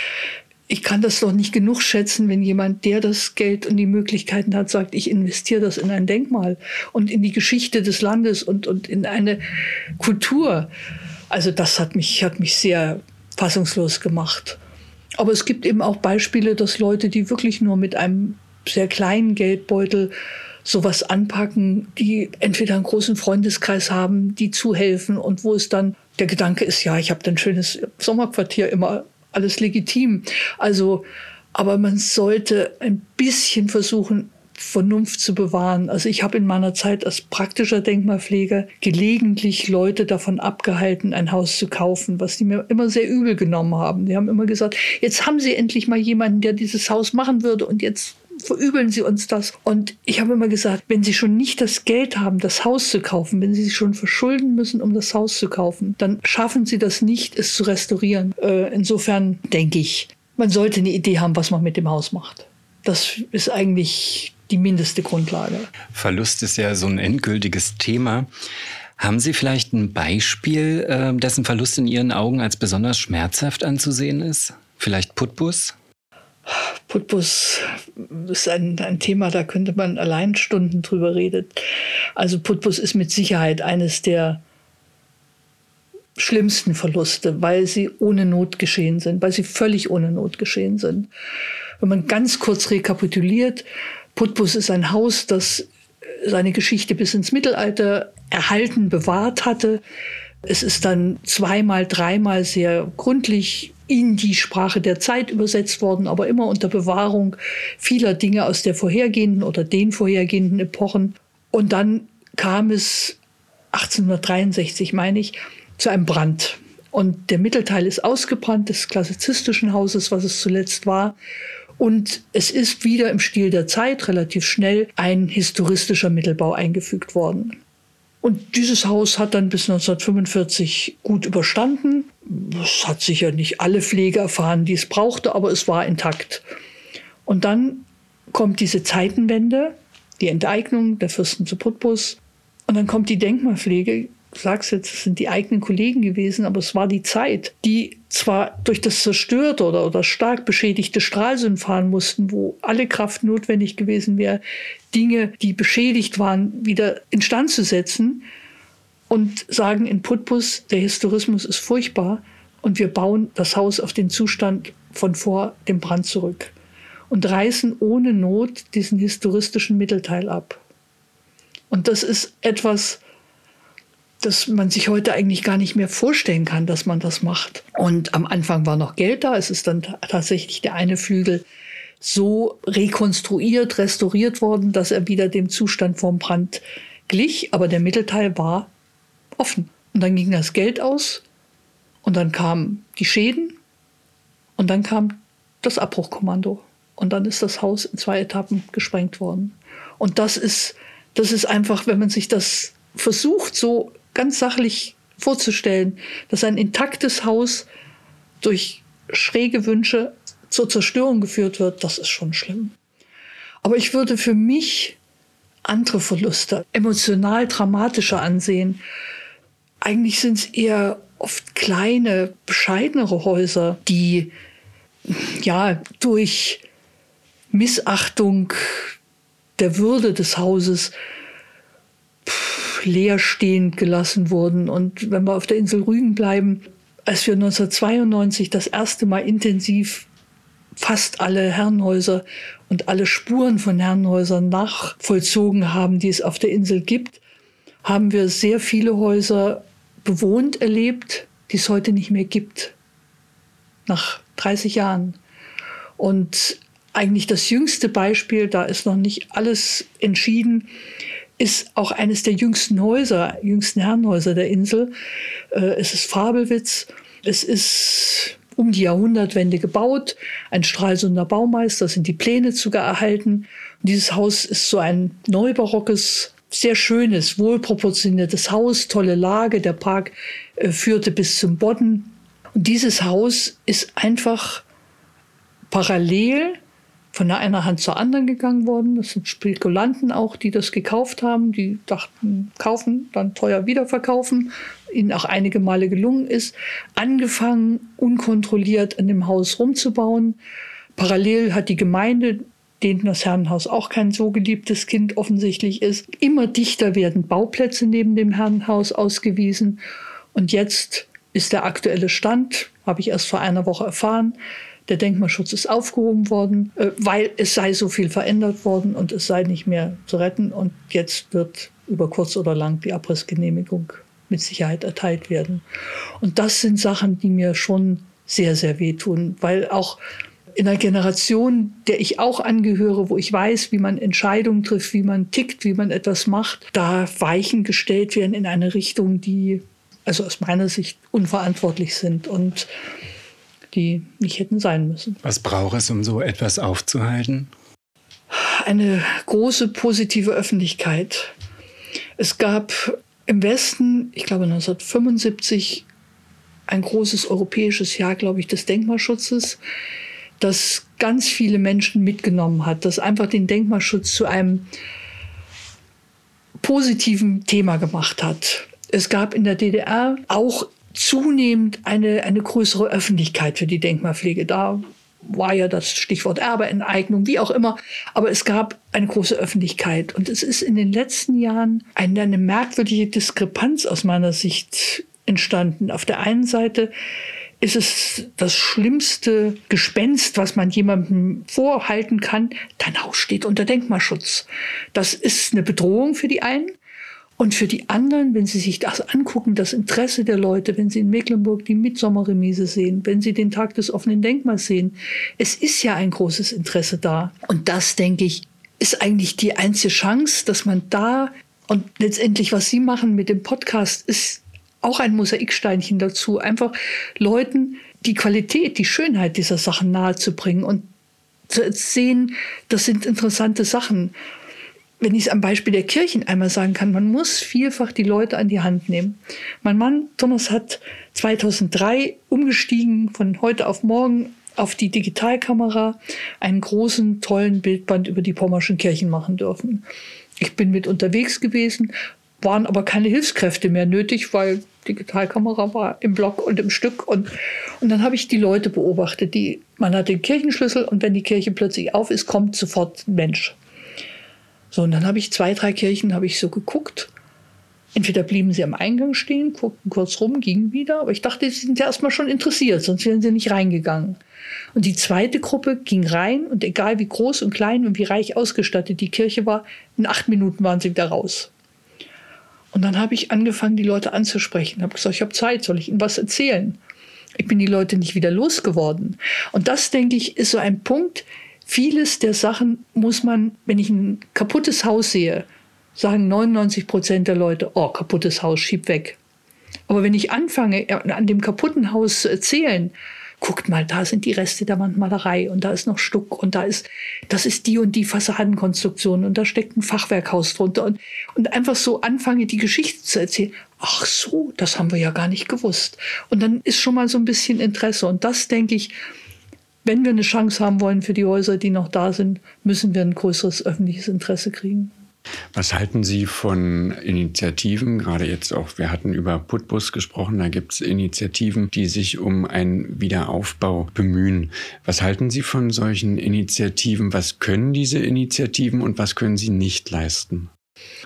Speaker 1: ich kann das doch nicht genug schätzen, wenn jemand, der das Geld und die Möglichkeiten hat, sagt, ich investiere das in ein Denkmal und in die Geschichte des Landes und, und in eine Kultur. Also das hat mich, hat mich sehr fassungslos gemacht. Aber es gibt eben auch Beispiele, dass Leute, die wirklich nur mit einem sehr kleinen Geldbeutel sowas anpacken, die entweder einen großen Freundeskreis haben, die zuhelfen und wo es dann der Gedanke ist, ja, ich habe ein schönes Sommerquartier, immer alles legitim. Also, aber man sollte ein bisschen versuchen, Vernunft zu bewahren. Also ich habe in meiner Zeit als praktischer Denkmalpfleger gelegentlich Leute davon abgehalten, ein Haus zu kaufen, was die mir immer sehr übel genommen haben. Die haben immer gesagt, jetzt haben sie endlich mal jemanden, der dieses Haus machen würde und jetzt verübeln Sie uns das. Und ich habe immer gesagt, wenn Sie schon nicht das Geld haben, das Haus zu kaufen, wenn Sie sich schon verschulden müssen, um das Haus zu kaufen, dann schaffen Sie das nicht, es zu restaurieren. Äh, insofern denke ich, man sollte eine Idee haben, was man mit dem Haus macht. Das ist eigentlich die mindeste Grundlage.
Speaker 5: Verlust ist ja so ein endgültiges Thema. Haben Sie vielleicht ein Beispiel, äh, dessen Verlust in Ihren Augen als besonders schmerzhaft anzusehen ist? Vielleicht Putbus?
Speaker 1: Putbus ist ein, ein Thema, da könnte man allein Stunden drüber reden. Also Putbus ist mit Sicherheit eines der schlimmsten Verluste, weil sie ohne Not geschehen sind, weil sie völlig ohne Not geschehen sind. Wenn man ganz kurz rekapituliert, Putbus ist ein Haus, das seine Geschichte bis ins Mittelalter erhalten, bewahrt hatte. Es ist dann zweimal, dreimal sehr gründlich in die Sprache der Zeit übersetzt worden, aber immer unter Bewahrung vieler Dinge aus der vorhergehenden oder den vorhergehenden Epochen. Und dann kam es 1863, meine ich, zu einem Brand. Und der Mittelteil ist ausgebrannt des klassizistischen Hauses, was es zuletzt war. Und es ist wieder im Stil der Zeit relativ schnell ein historistischer Mittelbau eingefügt worden. Und dieses Haus hat dann bis 1945 gut überstanden. Es hat sicher nicht alle Pflege erfahren, die es brauchte, aber es war intakt. Und dann kommt diese Zeitenwende, die Enteignung der Fürsten zu Putbus. Und dann kommt die Denkmalpflege sag's jetzt, es sind die eigenen Kollegen gewesen, aber es war die Zeit, die zwar durch das zerstörte oder, oder stark beschädigte Stralsund fahren mussten, wo alle Kraft notwendig gewesen wäre, Dinge, die beschädigt waren, wieder instand zu setzen und sagen in Putbus, der Historismus ist furchtbar und wir bauen das Haus auf den Zustand von vor dem Brand zurück und reißen ohne Not diesen historistischen Mittelteil ab. Und das ist etwas, dass man sich heute eigentlich gar nicht mehr vorstellen kann, dass man das macht. Und am Anfang war noch Geld da. Es ist dann tatsächlich der eine Flügel so rekonstruiert, restauriert worden, dass er wieder dem Zustand vom Brand glich. Aber der Mittelteil war offen. Und dann ging das Geld aus. Und dann kamen die Schäden. Und dann kam das Abbruchkommando. Und dann ist das Haus in zwei Etappen gesprengt worden. Und das ist, das ist einfach, wenn man sich das versucht, so ganz sachlich vorzustellen, dass ein intaktes Haus durch schräge Wünsche zur Zerstörung geführt wird, das ist schon schlimm. Aber ich würde für mich andere Verluste emotional dramatischer ansehen. Eigentlich sind es eher oft kleine, bescheidenere Häuser, die ja durch Missachtung der Würde des Hauses leer stehend gelassen wurden. Und wenn wir auf der Insel Rügen bleiben, als wir 1992 das erste Mal intensiv fast alle Herrenhäuser und alle Spuren von Herrenhäusern nachvollzogen haben, die es auf der Insel gibt, haben wir sehr viele Häuser bewohnt erlebt, die es heute nicht mehr gibt. Nach 30 Jahren. Und eigentlich das jüngste Beispiel, da ist noch nicht alles entschieden, ist auch eines der jüngsten Häuser, jüngsten Herrenhäuser der Insel. Äh, es ist Fabelwitz. Es ist um die Jahrhundertwende gebaut. Ein Stralsunder Baumeister sind die Pläne sogar erhalten. Und dieses Haus ist so ein neubarockes, sehr schönes, wohlproportioniertes Haus, tolle Lage. Der Park äh, führte bis zum Bodden. Und dieses Haus ist einfach parallel von der einer Hand zur anderen gegangen worden. Das sind Spekulanten auch, die das gekauft haben. Die dachten, kaufen, dann teuer wiederverkaufen. ihnen auch einige Male gelungen ist, angefangen, unkontrolliert an dem Haus rumzubauen. Parallel hat die Gemeinde, denen das Herrenhaus auch kein so geliebtes Kind offensichtlich ist, immer dichter werden Bauplätze neben dem Herrenhaus ausgewiesen. Und jetzt ist der aktuelle Stand, habe ich erst vor einer Woche erfahren, der Denkmalschutz ist aufgehoben worden, äh, weil es sei so viel verändert worden und es sei nicht mehr zu retten. Und jetzt wird über kurz oder lang die Abrissgenehmigung mit Sicherheit erteilt werden. Und das sind Sachen, die mir schon sehr, sehr wehtun, weil auch in einer Generation, der ich auch angehöre, wo ich weiß, wie man Entscheidungen trifft, wie man tickt, wie man etwas macht, da Weichen gestellt werden in eine Richtung, die also aus meiner Sicht unverantwortlich sind und die nicht hätten sein müssen.
Speaker 5: Was braucht es, um so etwas aufzuhalten?
Speaker 1: Eine große positive Öffentlichkeit. Es gab im Westen, ich glaube 1975, ein großes europäisches Jahr, glaube ich, des Denkmalschutzes, das ganz viele Menschen mitgenommen hat, das einfach den Denkmalschutz zu einem positiven Thema gemacht hat. Es gab in der DDR auch zunehmend eine, eine größere Öffentlichkeit für die Denkmalpflege. Da war ja das Stichwort Erbeenteignung, wie auch immer. Aber es gab eine große Öffentlichkeit. Und es ist in den letzten Jahren eine, eine merkwürdige Diskrepanz aus meiner Sicht entstanden. Auf der einen Seite ist es das schlimmste Gespenst, was man jemandem vorhalten kann. Dein Haus steht unter Denkmalschutz. Das ist eine Bedrohung für die einen. Und für die anderen, wenn sie sich das angucken, das Interesse der Leute, wenn sie in Mecklenburg die Mitsommerremise sehen, wenn sie den Tag des offenen Denkmals sehen, es ist ja ein großes Interesse da. Und das, denke ich, ist eigentlich die einzige Chance, dass man da und letztendlich, was Sie machen mit dem Podcast, ist auch ein Mosaiksteinchen dazu, einfach Leuten die Qualität, die Schönheit dieser Sachen nahezubringen und zu sehen, das sind interessante Sachen wenn ich es am Beispiel der Kirchen einmal sagen kann, man muss vielfach die Leute an die Hand nehmen. Mein Mann Thomas hat 2003 umgestiegen von heute auf morgen auf die Digitalkamera einen großen, tollen Bildband über die pommerschen Kirchen machen dürfen. Ich bin mit unterwegs gewesen, waren aber keine Hilfskräfte mehr nötig, weil Digitalkamera war im Block und im Stück. Und, und dann habe ich die Leute beobachtet. Die, man hat den Kirchenschlüssel und wenn die Kirche plötzlich auf ist, kommt sofort ein Mensch. So, und dann habe ich zwei, drei Kirchen, habe ich so geguckt. Entweder blieben sie am Eingang stehen, guckten kurz rum, gingen wieder. Aber ich dachte, sie sind ja erstmal schon interessiert, sonst wären sie nicht reingegangen. Und die zweite Gruppe ging rein und egal wie groß und klein und wie reich ausgestattet die Kirche war, in acht Minuten waren sie wieder raus. Und dann habe ich angefangen, die Leute anzusprechen. Ich habe gesagt, ich habe Zeit, soll ich ihnen was erzählen? Ich bin die Leute nicht wieder losgeworden. Und das, denke ich, ist so ein Punkt, Vieles der Sachen muss man, wenn ich ein kaputtes Haus sehe, sagen 99 Prozent der Leute, oh, kaputtes Haus, schieb weg. Aber wenn ich anfange, an dem kaputten Haus zu erzählen, guckt mal, da sind die Reste der Wandmalerei und da ist noch Stuck und da ist, das ist die und die Fassadenkonstruktion und da steckt ein Fachwerkhaus drunter und, und einfach so anfange, die Geschichte zu erzählen. Ach so, das haben wir ja gar nicht gewusst. Und dann ist schon mal so ein bisschen Interesse und das denke ich, wenn wir eine Chance haben wollen für die Häuser, die noch da sind, müssen wir ein größeres öffentliches Interesse kriegen.
Speaker 3: Was halten Sie von Initiativen? Gerade jetzt auch, wir hatten über Putbus gesprochen, da gibt es Initiativen, die sich um einen Wiederaufbau bemühen. Was halten Sie von solchen Initiativen? Was können diese Initiativen und was können sie nicht leisten?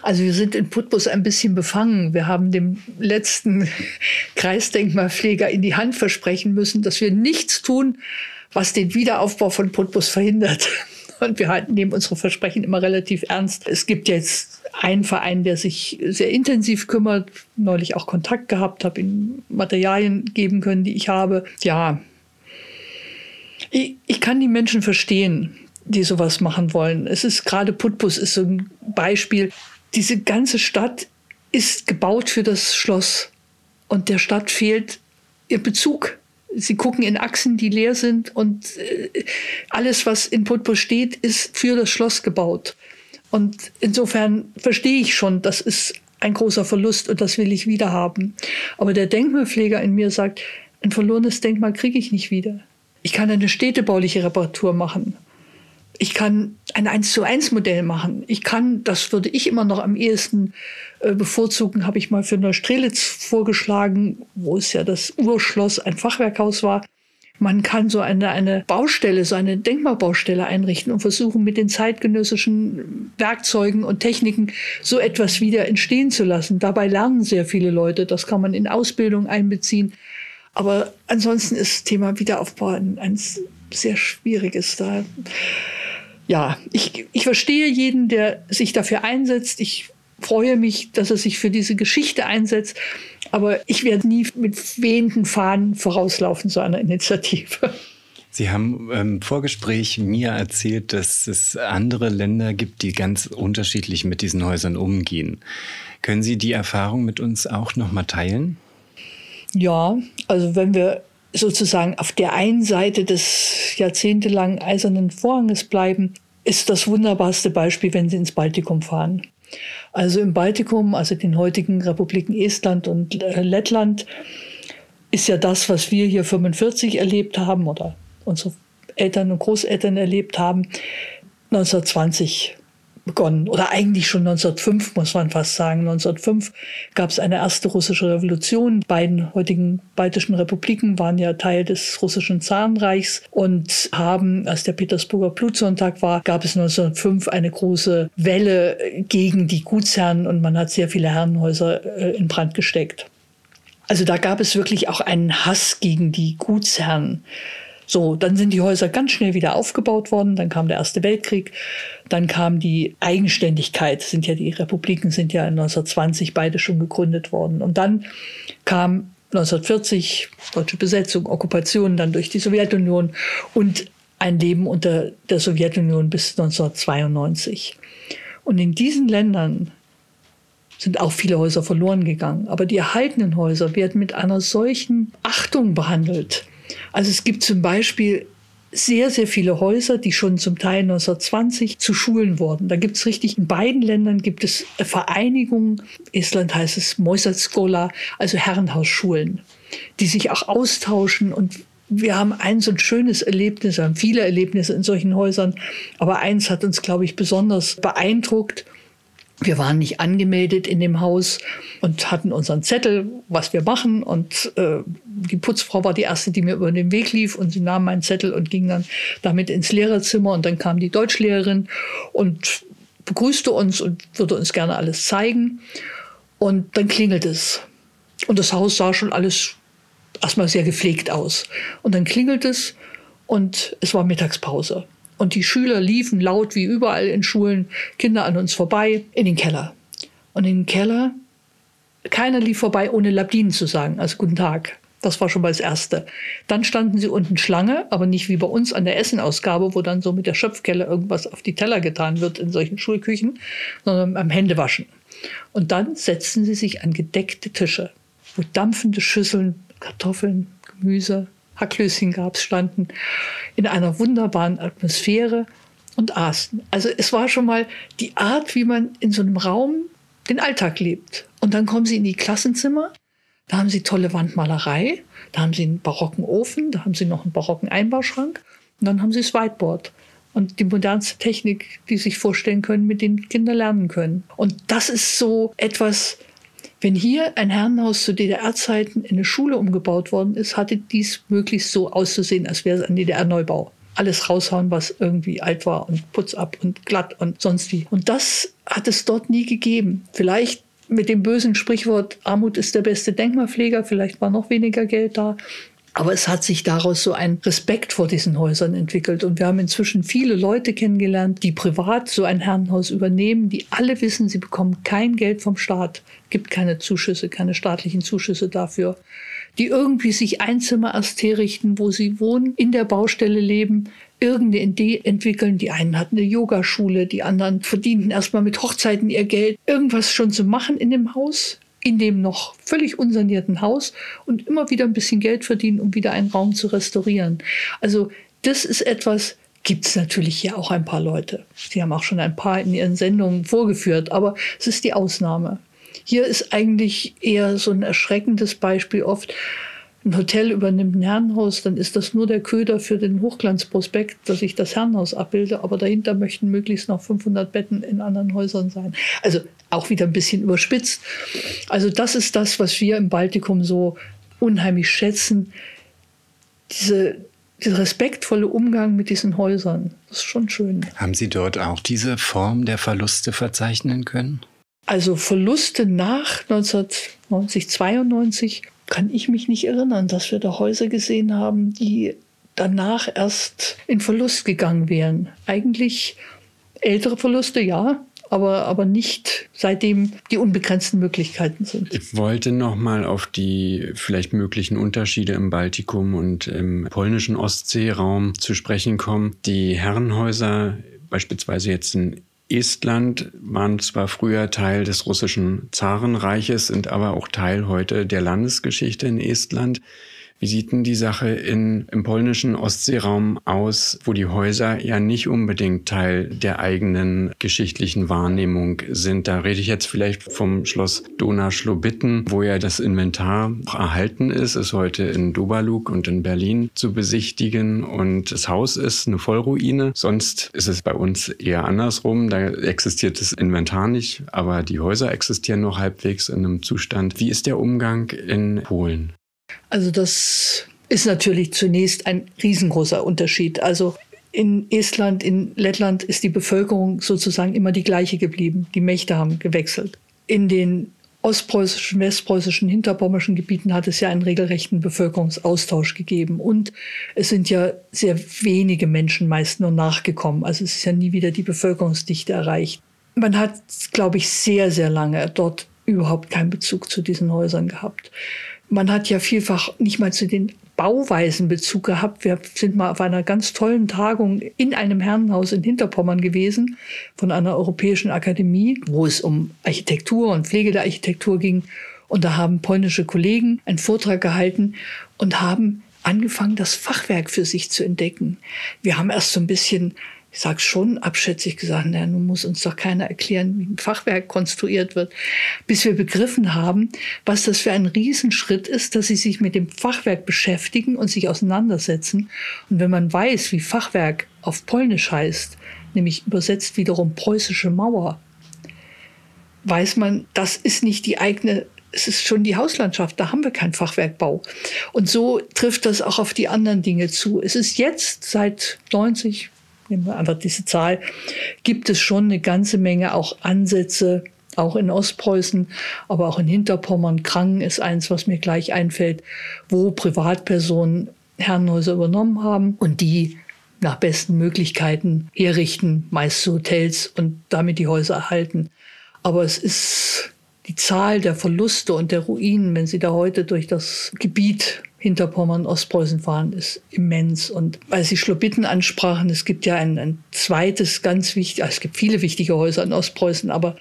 Speaker 1: Also wir sind in Putbus ein bisschen befangen. Wir haben dem letzten Kreisdenkmalpfleger in die Hand versprechen müssen, dass wir nichts tun, was den Wiederaufbau von Putbus verhindert. Und wir halten nehmen unsere Versprechen immer relativ ernst. Es gibt jetzt einen Verein, der sich sehr intensiv kümmert, neulich auch Kontakt gehabt, habe ihm Materialien geben können, die ich habe. Ja, ich, ich kann die Menschen verstehen, die sowas machen wollen. Es ist gerade Putbus ist so ein Beispiel. Diese ganze Stadt ist gebaut für das Schloss und der Stadt fehlt ihr Bezug Sie gucken in Achsen, die leer sind und äh, alles, was in Putbus steht, ist für das Schloss gebaut. Und insofern verstehe ich schon, das ist ein großer Verlust und das will ich wieder haben. Aber der Denkmalpfleger in mir sagt, ein verlorenes Denkmal kriege ich nicht wieder. Ich kann eine städtebauliche Reparatur machen. Ich kann ein 1 zu 1 Modell machen. Ich kann, das würde ich immer noch am ehesten äh, bevorzugen, habe ich mal für Neustrelitz vorgeschlagen, wo es ja das Urschloss ein Fachwerkhaus war. Man kann so eine, eine Baustelle, so eine Denkmalbaustelle einrichten und versuchen, mit den zeitgenössischen Werkzeugen und Techniken so etwas wieder entstehen zu lassen. Dabei lernen sehr viele Leute. Das kann man in Ausbildung einbeziehen. Aber ansonsten ist das Thema Wiederaufbau ein, ein sehr schwieriges. Da ja, ich, ich verstehe jeden, der sich dafür einsetzt. Ich freue mich, dass er sich für diese Geschichte einsetzt. Aber ich werde nie mit wehenden Fahnen vorauslaufen zu einer Initiative.
Speaker 5: Sie haben im ähm, Vorgespräch mir erzählt, dass es andere Länder gibt, die ganz unterschiedlich mit diesen Häusern umgehen. Können Sie die Erfahrung mit uns auch noch mal teilen?
Speaker 1: Ja, also wenn wir sozusagen auf der einen Seite des jahrzehntelangen eisernen Vorhanges bleiben, ist das wunderbarste Beispiel, wenn Sie ins Baltikum fahren. Also im Baltikum, also den heutigen Republiken Estland und äh, Lettland, ist ja das, was wir hier 45 erlebt haben oder unsere Eltern und Großeltern erlebt haben, 1920 begonnen. Oder eigentlich schon 1905, muss man fast sagen. 1905 gab es eine erste russische Revolution. Die beiden heutigen baltischen Republiken waren ja Teil des russischen Zarenreichs und haben, als der Petersburger Blutsonntag war, gab es 1905 eine große Welle gegen die Gutsherren und man hat sehr viele Herrenhäuser äh, in Brand gesteckt. Also da gab es wirklich auch einen Hass gegen die Gutsherren. So, dann sind die Häuser ganz schnell wieder aufgebaut worden. Dann kam der Erste Weltkrieg. Dann kam die Eigenständigkeit. Sind ja die Republiken sind ja 1920 beide schon gegründet worden. Und dann kam 1940 deutsche Besetzung, Okkupation, dann durch die Sowjetunion und ein Leben unter der Sowjetunion bis 1992. Und in diesen Ländern sind auch viele Häuser verloren gegangen. Aber die erhaltenen Häuser werden mit einer solchen Achtung behandelt also es gibt zum Beispiel sehr, sehr viele Häuser, die schon zum Teil 1920 zu Schulen wurden. Da gibt es richtig, in beiden Ländern gibt es Vereinigungen, Estland heißt es Moisaskola, also Herrenhausschulen, die sich auch austauschen und wir haben ein so ein schönes Erlebnis, wir haben viele Erlebnisse in solchen Häusern, aber eins hat uns, glaube ich, besonders beeindruckt. Wir waren nicht angemeldet in dem Haus und hatten unseren Zettel, was wir machen. Und äh, die Putzfrau war die erste, die mir über den Weg lief und sie nahm meinen Zettel und ging dann damit ins Lehrerzimmer. Und dann kam die Deutschlehrerin und begrüßte uns und würde uns gerne alles zeigen. Und dann klingelt es. Und das Haus sah schon alles erstmal sehr gepflegt aus. Und dann klingelt es und es war Mittagspause. Und die Schüler liefen laut wie überall in Schulen, Kinder an uns vorbei, in den Keller. Und in den Keller, keiner lief vorbei, ohne Labdinen zu sagen, also guten Tag. Das war schon mal das Erste. Dann standen sie unten Schlange, aber nicht wie bei uns an der Essenausgabe, wo dann so mit der Schöpfkelle irgendwas auf die Teller getan wird in solchen Schulküchen, sondern am Händewaschen. Und dann setzten sie sich an gedeckte Tische, wo dampfende Schüsseln, Kartoffeln, Gemüse, Hacklöschen gab es, standen in einer wunderbaren Atmosphäre und aßen. Also es war schon mal die Art, wie man in so einem Raum den Alltag lebt. Und dann kommen sie in die Klassenzimmer, da haben sie tolle Wandmalerei, da haben sie einen barocken Ofen, da haben sie noch einen barocken Einbauschrank und dann haben sie das Whiteboard und die modernste Technik, die sich vorstellen können, mit denen Kinder lernen können. Und das ist so etwas, wenn hier ein Herrenhaus zu DDR-Zeiten in eine Schule umgebaut worden ist, hatte dies möglichst so auszusehen, als wäre es ein DDR-Neubau. Alles raushauen, was irgendwie alt war und putz ab und glatt und sonst wie. Und das hat es dort nie gegeben. Vielleicht mit dem bösen Sprichwort, Armut ist der beste Denkmalpfleger, vielleicht war noch weniger Geld da. Aber es hat sich daraus so ein Respekt vor diesen Häusern entwickelt. Und wir haben inzwischen viele Leute kennengelernt, die privat so ein Herrenhaus übernehmen, die alle wissen, sie bekommen kein Geld vom Staat. Gibt keine Zuschüsse, keine staatlichen Zuschüsse dafür. Die irgendwie sich Einzimmer erst herrichten, wo sie wohnen, in der Baustelle leben, irgendeine Idee entwickeln. Die einen hatten eine Yogaschule, die anderen verdienten erstmal mit Hochzeiten ihr Geld. Irgendwas schon zu machen in dem Haus, in dem noch völlig unsanierten Haus und immer wieder ein bisschen Geld verdienen, um wieder einen Raum zu restaurieren. Also das ist etwas, gibt es natürlich hier auch ein paar Leute. Sie haben auch schon ein paar in ihren Sendungen vorgeführt, aber es ist die Ausnahme. Hier ist eigentlich eher so ein erschreckendes Beispiel oft, ein Hotel übernimmt ein Herrenhaus, dann ist das nur der Köder für den Hochglanzprospekt, dass ich das Herrenhaus abbilde, aber dahinter möchten möglichst noch 500 Betten in anderen Häusern sein. Also auch wieder ein bisschen überspitzt. Also das ist das, was wir im Baltikum so unheimlich schätzen. Diese, dieser respektvolle Umgang mit diesen Häusern, das ist schon schön.
Speaker 5: Haben Sie dort auch diese Form der Verluste verzeichnen können?
Speaker 1: Also Verluste nach 1990, 92 kann ich mich nicht erinnern, dass wir da Häuser gesehen haben, die danach erst in Verlust gegangen wären. Eigentlich ältere Verluste, ja, aber, aber nicht seitdem die unbegrenzten Möglichkeiten sind.
Speaker 3: Ich wollte nochmal auf die vielleicht möglichen Unterschiede im Baltikum und im polnischen Ostseeraum zu sprechen kommen. Die Herrenhäuser, beispielsweise jetzt in Estland waren zwar früher Teil des russischen Zarenreiches, sind aber auch Teil heute der Landesgeschichte in Estland. Wie sieht denn die Sache in, im polnischen Ostseeraum aus, wo die Häuser ja nicht unbedingt Teil der eigenen geschichtlichen Wahrnehmung sind? Da rede ich jetzt vielleicht vom Schloss Donauschlobitten, wo ja das Inventar erhalten ist, ist heute in Dobaluk und in Berlin zu besichtigen und das Haus ist eine Vollruine. Sonst ist es bei uns eher andersrum. Da existiert das Inventar nicht, aber die Häuser existieren noch halbwegs in einem Zustand. Wie ist der Umgang in Polen?
Speaker 1: Also das ist natürlich zunächst ein riesengroßer Unterschied. Also in Estland, in Lettland ist die Bevölkerung sozusagen immer die gleiche geblieben. Die Mächte haben gewechselt. In den ostpreußischen, westpreußischen, hinterpommerschen Gebieten hat es ja einen regelrechten Bevölkerungsaustausch gegeben. Und es sind ja sehr wenige Menschen meist nur nachgekommen. Also es ist ja nie wieder die Bevölkerungsdichte erreicht. Man hat, glaube ich, sehr, sehr lange dort überhaupt keinen Bezug zu diesen Häusern gehabt. Man hat ja vielfach nicht mal zu den Bauweisen Bezug gehabt. Wir sind mal auf einer ganz tollen Tagung in einem Herrenhaus in Hinterpommern gewesen von einer europäischen Akademie, wo es um Architektur und Pflege der Architektur ging. Und da haben polnische Kollegen einen Vortrag gehalten und haben angefangen, das Fachwerk für sich zu entdecken. Wir haben erst so ein bisschen ich sage schon abschätzig gesagt, na, nun muss uns doch keiner erklären, wie ein Fachwerk konstruiert wird, bis wir begriffen haben, was das für ein Riesenschritt ist, dass sie sich mit dem Fachwerk beschäftigen und sich auseinandersetzen. Und wenn man weiß, wie Fachwerk auf Polnisch heißt, nämlich übersetzt wiederum preußische Mauer, weiß man, das ist nicht die eigene es ist schon die Hauslandschaft, da haben wir keinen Fachwerkbau. Und so trifft das auch auf die anderen Dinge zu. Es ist jetzt seit 90, nehmen wir einfach diese Zahl, gibt es schon eine ganze Menge auch Ansätze, auch in Ostpreußen, aber auch in Hinterpommern. Krangen ist eins, was mir gleich einfällt, wo Privatpersonen Herrenhäuser übernommen haben und die nach besten Möglichkeiten herrichten, meist Hotels und damit die Häuser erhalten. Aber es ist die Zahl der Verluste und der Ruinen, wenn Sie da heute durch das Gebiet Hinterpommern, Ostpreußen fahren, ist immens. Und weil Sie Schlobitten ansprachen, es gibt ja ein, ein zweites ganz wichtig, es gibt viele wichtige Häuser in Ostpreußen, aber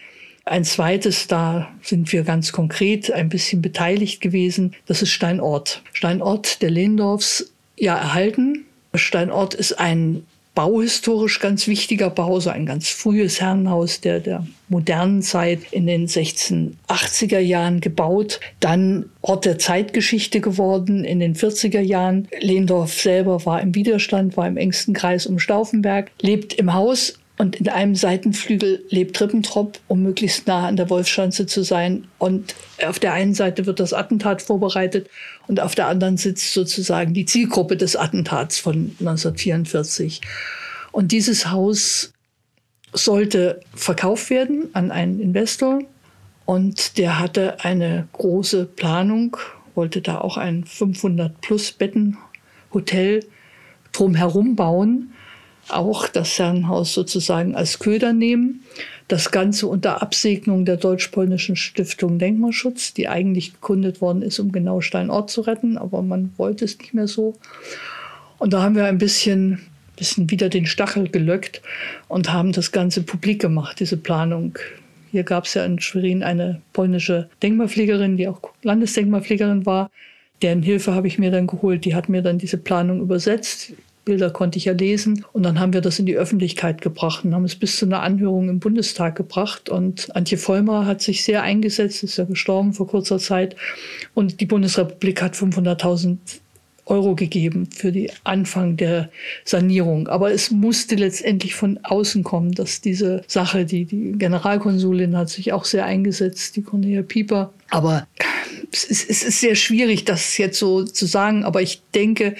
Speaker 1: ein zweites, da sind wir ganz konkret ein bisschen beteiligt gewesen. Das ist Steinort. Steinort der Lehndorfs, ja, erhalten. Steinort ist ein bauhistorisch ganz wichtiger Bau, so ein ganz frühes Herrenhaus der, der modernen Zeit in den 1680er Jahren gebaut, dann Ort der Zeitgeschichte geworden in den 40er Jahren. Lehndorf selber war im Widerstand, war im engsten Kreis um Stauffenberg, lebt im Haus und in einem Seitenflügel lebt Rippentrop, um möglichst nah an der Wolfschanze zu sein. Und auf der einen Seite wird das Attentat vorbereitet und auf der anderen sitzt sozusagen die Zielgruppe des Attentats von 1944. Und dieses Haus sollte verkauft werden an einen Investor. Und der hatte eine große Planung, wollte da auch ein 500 plus Betten Hotel drumherum bauen auch das Herrenhaus sozusagen als Köder nehmen. Das Ganze unter Absegnung der deutsch-polnischen Stiftung Denkmalschutz, die eigentlich gegründet worden ist, um genau Steinort zu retten, aber man wollte es nicht mehr so. Und da haben wir ein bisschen, bisschen wieder den Stachel gelöckt und haben das Ganze publik gemacht, diese Planung. Hier gab es ja in Schwerin eine polnische Denkmalpflegerin, die auch Landesdenkmalpflegerin war. Deren Hilfe habe ich mir dann geholt. Die hat mir dann diese Planung übersetzt Bilder konnte ich ja lesen. Und dann haben wir das in die Öffentlichkeit gebracht und haben es bis zu einer Anhörung im Bundestag gebracht. Und Antje Vollmer hat sich sehr eingesetzt, ist ja gestorben vor kurzer Zeit. Und die Bundesrepublik hat 500.000 Euro gegeben für den Anfang der Sanierung. Aber es musste letztendlich von außen kommen, dass diese Sache, die, die Generalkonsulin hat sich auch sehr eingesetzt, die Cornelia Pieper. Aber es ist, es ist sehr schwierig, das jetzt so zu sagen. Aber ich denke,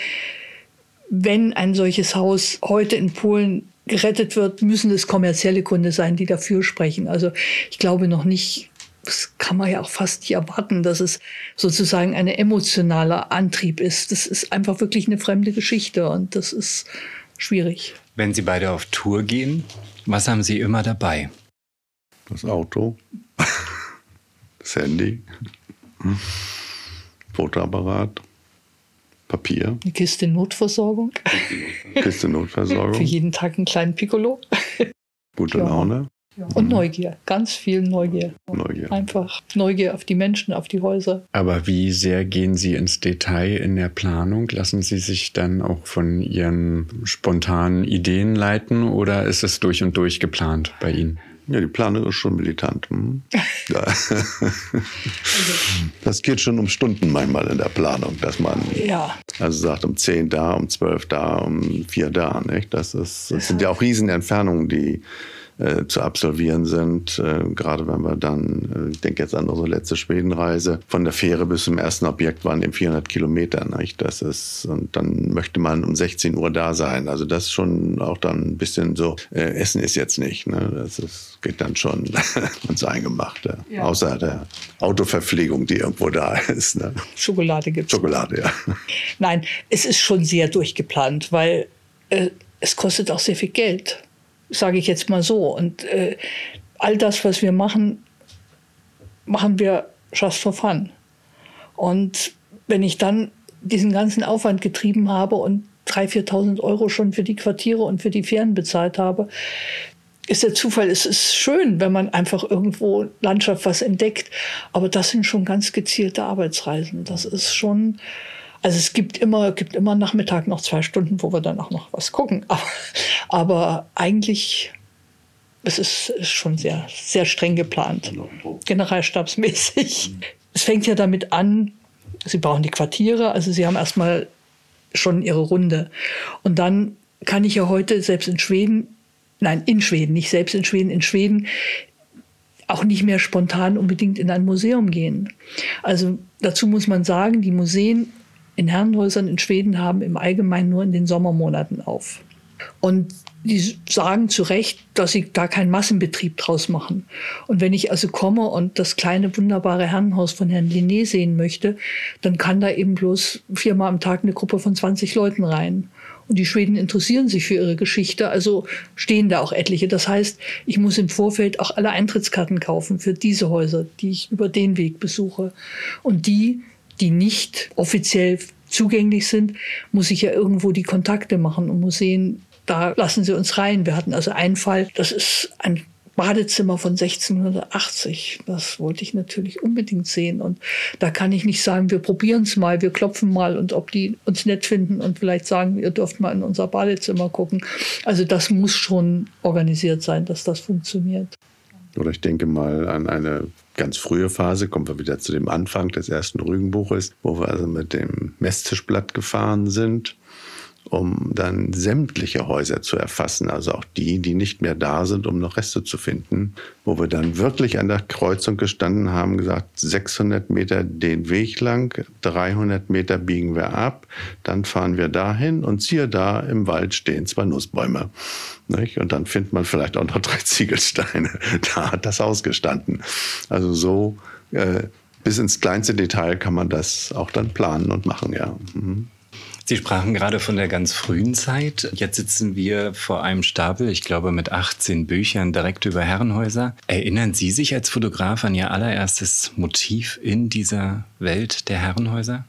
Speaker 1: wenn ein solches Haus heute in Polen gerettet wird, müssen es kommerzielle Gründe sein, die dafür sprechen. Also ich glaube noch nicht, das kann man ja auch fast nicht erwarten, dass es sozusagen ein emotionaler Antrieb ist. Das ist einfach wirklich eine fremde Geschichte und das ist schwierig.
Speaker 5: Wenn Sie beide auf Tour gehen, was haben Sie immer dabei?
Speaker 4: Das Auto, das Handy, Fotoapparat, Papier.
Speaker 1: Eine Kiste Notversorgung.
Speaker 4: Kiste Notversorgung.
Speaker 1: Für jeden Tag einen kleinen Piccolo.
Speaker 4: Gute ja. Laune.
Speaker 1: Und Neugier, ganz viel Neugier.
Speaker 4: Neugier.
Speaker 1: Einfach Neugier auf die Menschen, auf die Häuser.
Speaker 3: Aber wie sehr gehen Sie ins Detail in der Planung? Lassen Sie sich dann auch von Ihren spontanen Ideen leiten oder ist es durch und durch geplant bei Ihnen?
Speaker 4: Ja, die Planung ist schon militant. Hm? Ja. das geht schon um Stunden manchmal in der Planung, dass man ja. also sagt, um 10 da, um 12 da, um 4 da. Nicht? Das, ist, das sind ja auch Riesenentfernungen, die äh, zu absolvieren sind. Äh, gerade wenn wir dann, äh, ich denke jetzt an unsere letzte Schwedenreise, von der Fähre bis zum ersten Objekt waren eben 400 Kilometer. Nicht? Das ist, und dann möchte man um 16 Uhr da sein. Also das ist schon auch dann ein bisschen so, äh, Essen ist jetzt nicht. Ne? Das ist, geht dann schon ins Eingemachte. Ja. Außer der Autoverpflegung, die irgendwo da ist. Ne?
Speaker 1: Schokolade gibt
Speaker 4: es. Schokolade, ja.
Speaker 1: Nein, es ist schon sehr durchgeplant, weil äh, es kostet auch sehr viel Geld sage ich jetzt mal so. Und äh, all das, was wir machen, machen wir just for fun. Und wenn ich dann diesen ganzen Aufwand getrieben habe und 3.000, 4.000 Euro schon für die Quartiere und für die Fähren bezahlt habe, ist der Zufall, es ist schön, wenn man einfach irgendwo Landschaft was entdeckt. Aber das sind schon ganz gezielte Arbeitsreisen. Das ist schon, also es gibt immer, gibt immer Nachmittag noch zwei Stunden, wo wir dann auch noch was gucken. Aber, aber eigentlich es ist, ist schon sehr, sehr streng geplant. Generalstabsmäßig. Mhm. Es fängt ja damit an, Sie brauchen die Quartiere, also Sie haben erstmal schon Ihre Runde. Und dann kann ich ja heute selbst in Schweden, nein, in Schweden, nicht selbst in Schweden, in Schweden auch nicht mehr spontan unbedingt in ein Museum gehen. Also dazu muss man sagen, die Museen in Herrenhäusern in Schweden haben im Allgemeinen nur in den Sommermonaten auf. Und die sagen zu Recht, dass sie da keinen Massenbetrieb draus machen. Und wenn ich also komme und das kleine, wunderbare Herrenhaus von Herrn Linné sehen möchte, dann kann da eben bloß viermal am Tag eine Gruppe von 20 Leuten rein. Und die Schweden interessieren sich für ihre Geschichte, also stehen da auch etliche. Das heißt, ich muss im Vorfeld auch alle Eintrittskarten kaufen für diese Häuser, die ich über den Weg besuche. Und die die nicht offiziell zugänglich sind, muss ich ja irgendwo die Kontakte machen und muss sehen, da lassen sie uns rein. Wir hatten also einen Fall, das ist ein Badezimmer von 1680. Das wollte ich natürlich unbedingt sehen. Und da kann ich nicht sagen, wir probieren es mal, wir klopfen mal und ob die uns nett finden und vielleicht sagen, ihr dürft mal in unser Badezimmer gucken. Also das muss schon organisiert sein, dass das funktioniert.
Speaker 4: Oder ich denke mal an eine ganz frühe Phase, kommen wir wieder zu dem Anfang des ersten Rügenbuches, wo wir also mit dem Messtischblatt gefahren sind um dann sämtliche Häuser zu erfassen, also auch die, die nicht mehr da sind, um noch Reste zu finden, wo wir dann wirklich an der Kreuzung gestanden haben, gesagt, 600 Meter den Weg lang, 300 Meter biegen wir ab, dann fahren wir dahin und siehe da, im Wald stehen zwei Nussbäume. Nicht? Und dann findet man vielleicht auch noch drei Ziegelsteine. Da hat das Haus gestanden. Also so äh, bis ins kleinste Detail kann man das auch dann planen und machen, ja. Mhm.
Speaker 5: Sie sprachen gerade von der ganz frühen Zeit. Jetzt sitzen wir vor einem Stapel, ich glaube mit 18 Büchern direkt über Herrenhäuser. Erinnern Sie sich als Fotograf an Ihr allererstes Motiv in dieser Welt der Herrenhäuser?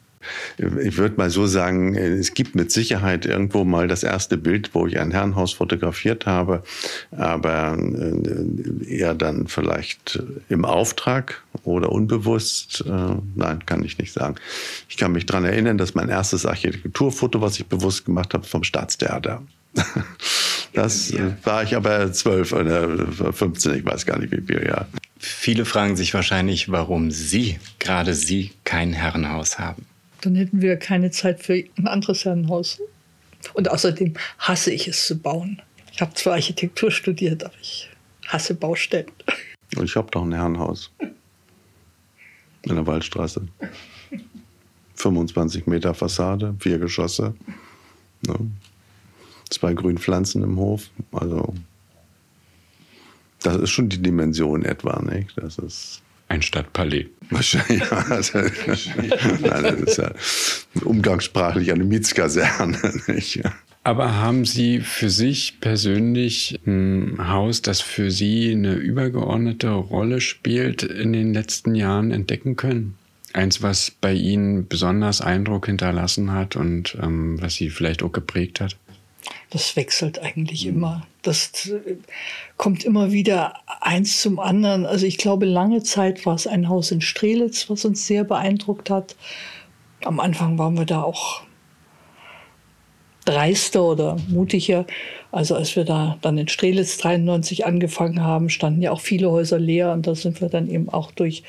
Speaker 4: Ich würde mal so sagen, es gibt mit Sicherheit irgendwo mal das erste Bild, wo ich ein Herrenhaus fotografiert habe, aber äh, eher dann vielleicht im Auftrag oder unbewusst. Äh, nein, kann ich nicht sagen. Ich kann mich daran erinnern, dass mein erstes Architekturfoto, was ich bewusst gemacht habe, vom Staatstheater. Das war ich aber zwölf oder 15, ich weiß gar nicht wie viel, ja.
Speaker 5: Viele fragen sich wahrscheinlich, warum Sie, gerade Sie, kein Herrenhaus haben.
Speaker 1: Dann hätten wir keine Zeit für ein anderes Herrenhaus. Und außerdem hasse ich es zu bauen. Ich habe zwar Architektur studiert, aber ich hasse Baustellen.
Speaker 4: Und ich habe doch ein Herrenhaus. In der Waldstraße. 25 Meter Fassade, vier Geschosse. Ne? Zwei Grünpflanzen im Hof. Also, das ist schon die Dimension etwa, nicht? Das ist.
Speaker 3: Ein Stadtpalais.
Speaker 4: Wahrscheinlich. Also, nein, das ist ja umgangssprachlich eine Mietskaserne?
Speaker 3: Aber haben Sie für sich persönlich ein Haus, das für Sie eine übergeordnete Rolle spielt, in den letzten Jahren entdecken können? Eins, was bei Ihnen besonders Eindruck hinterlassen hat und ähm, was Sie vielleicht auch geprägt hat?
Speaker 1: Das wechselt eigentlich immer. Das kommt immer wieder eins zum anderen. Also ich glaube, lange Zeit war es ein Haus in Strelitz, was uns sehr beeindruckt hat. Am Anfang waren wir da auch dreister oder mutiger. Also als wir da dann in Strelitz 93 angefangen haben, standen ja auch viele Häuser leer und da sind wir dann eben auch durch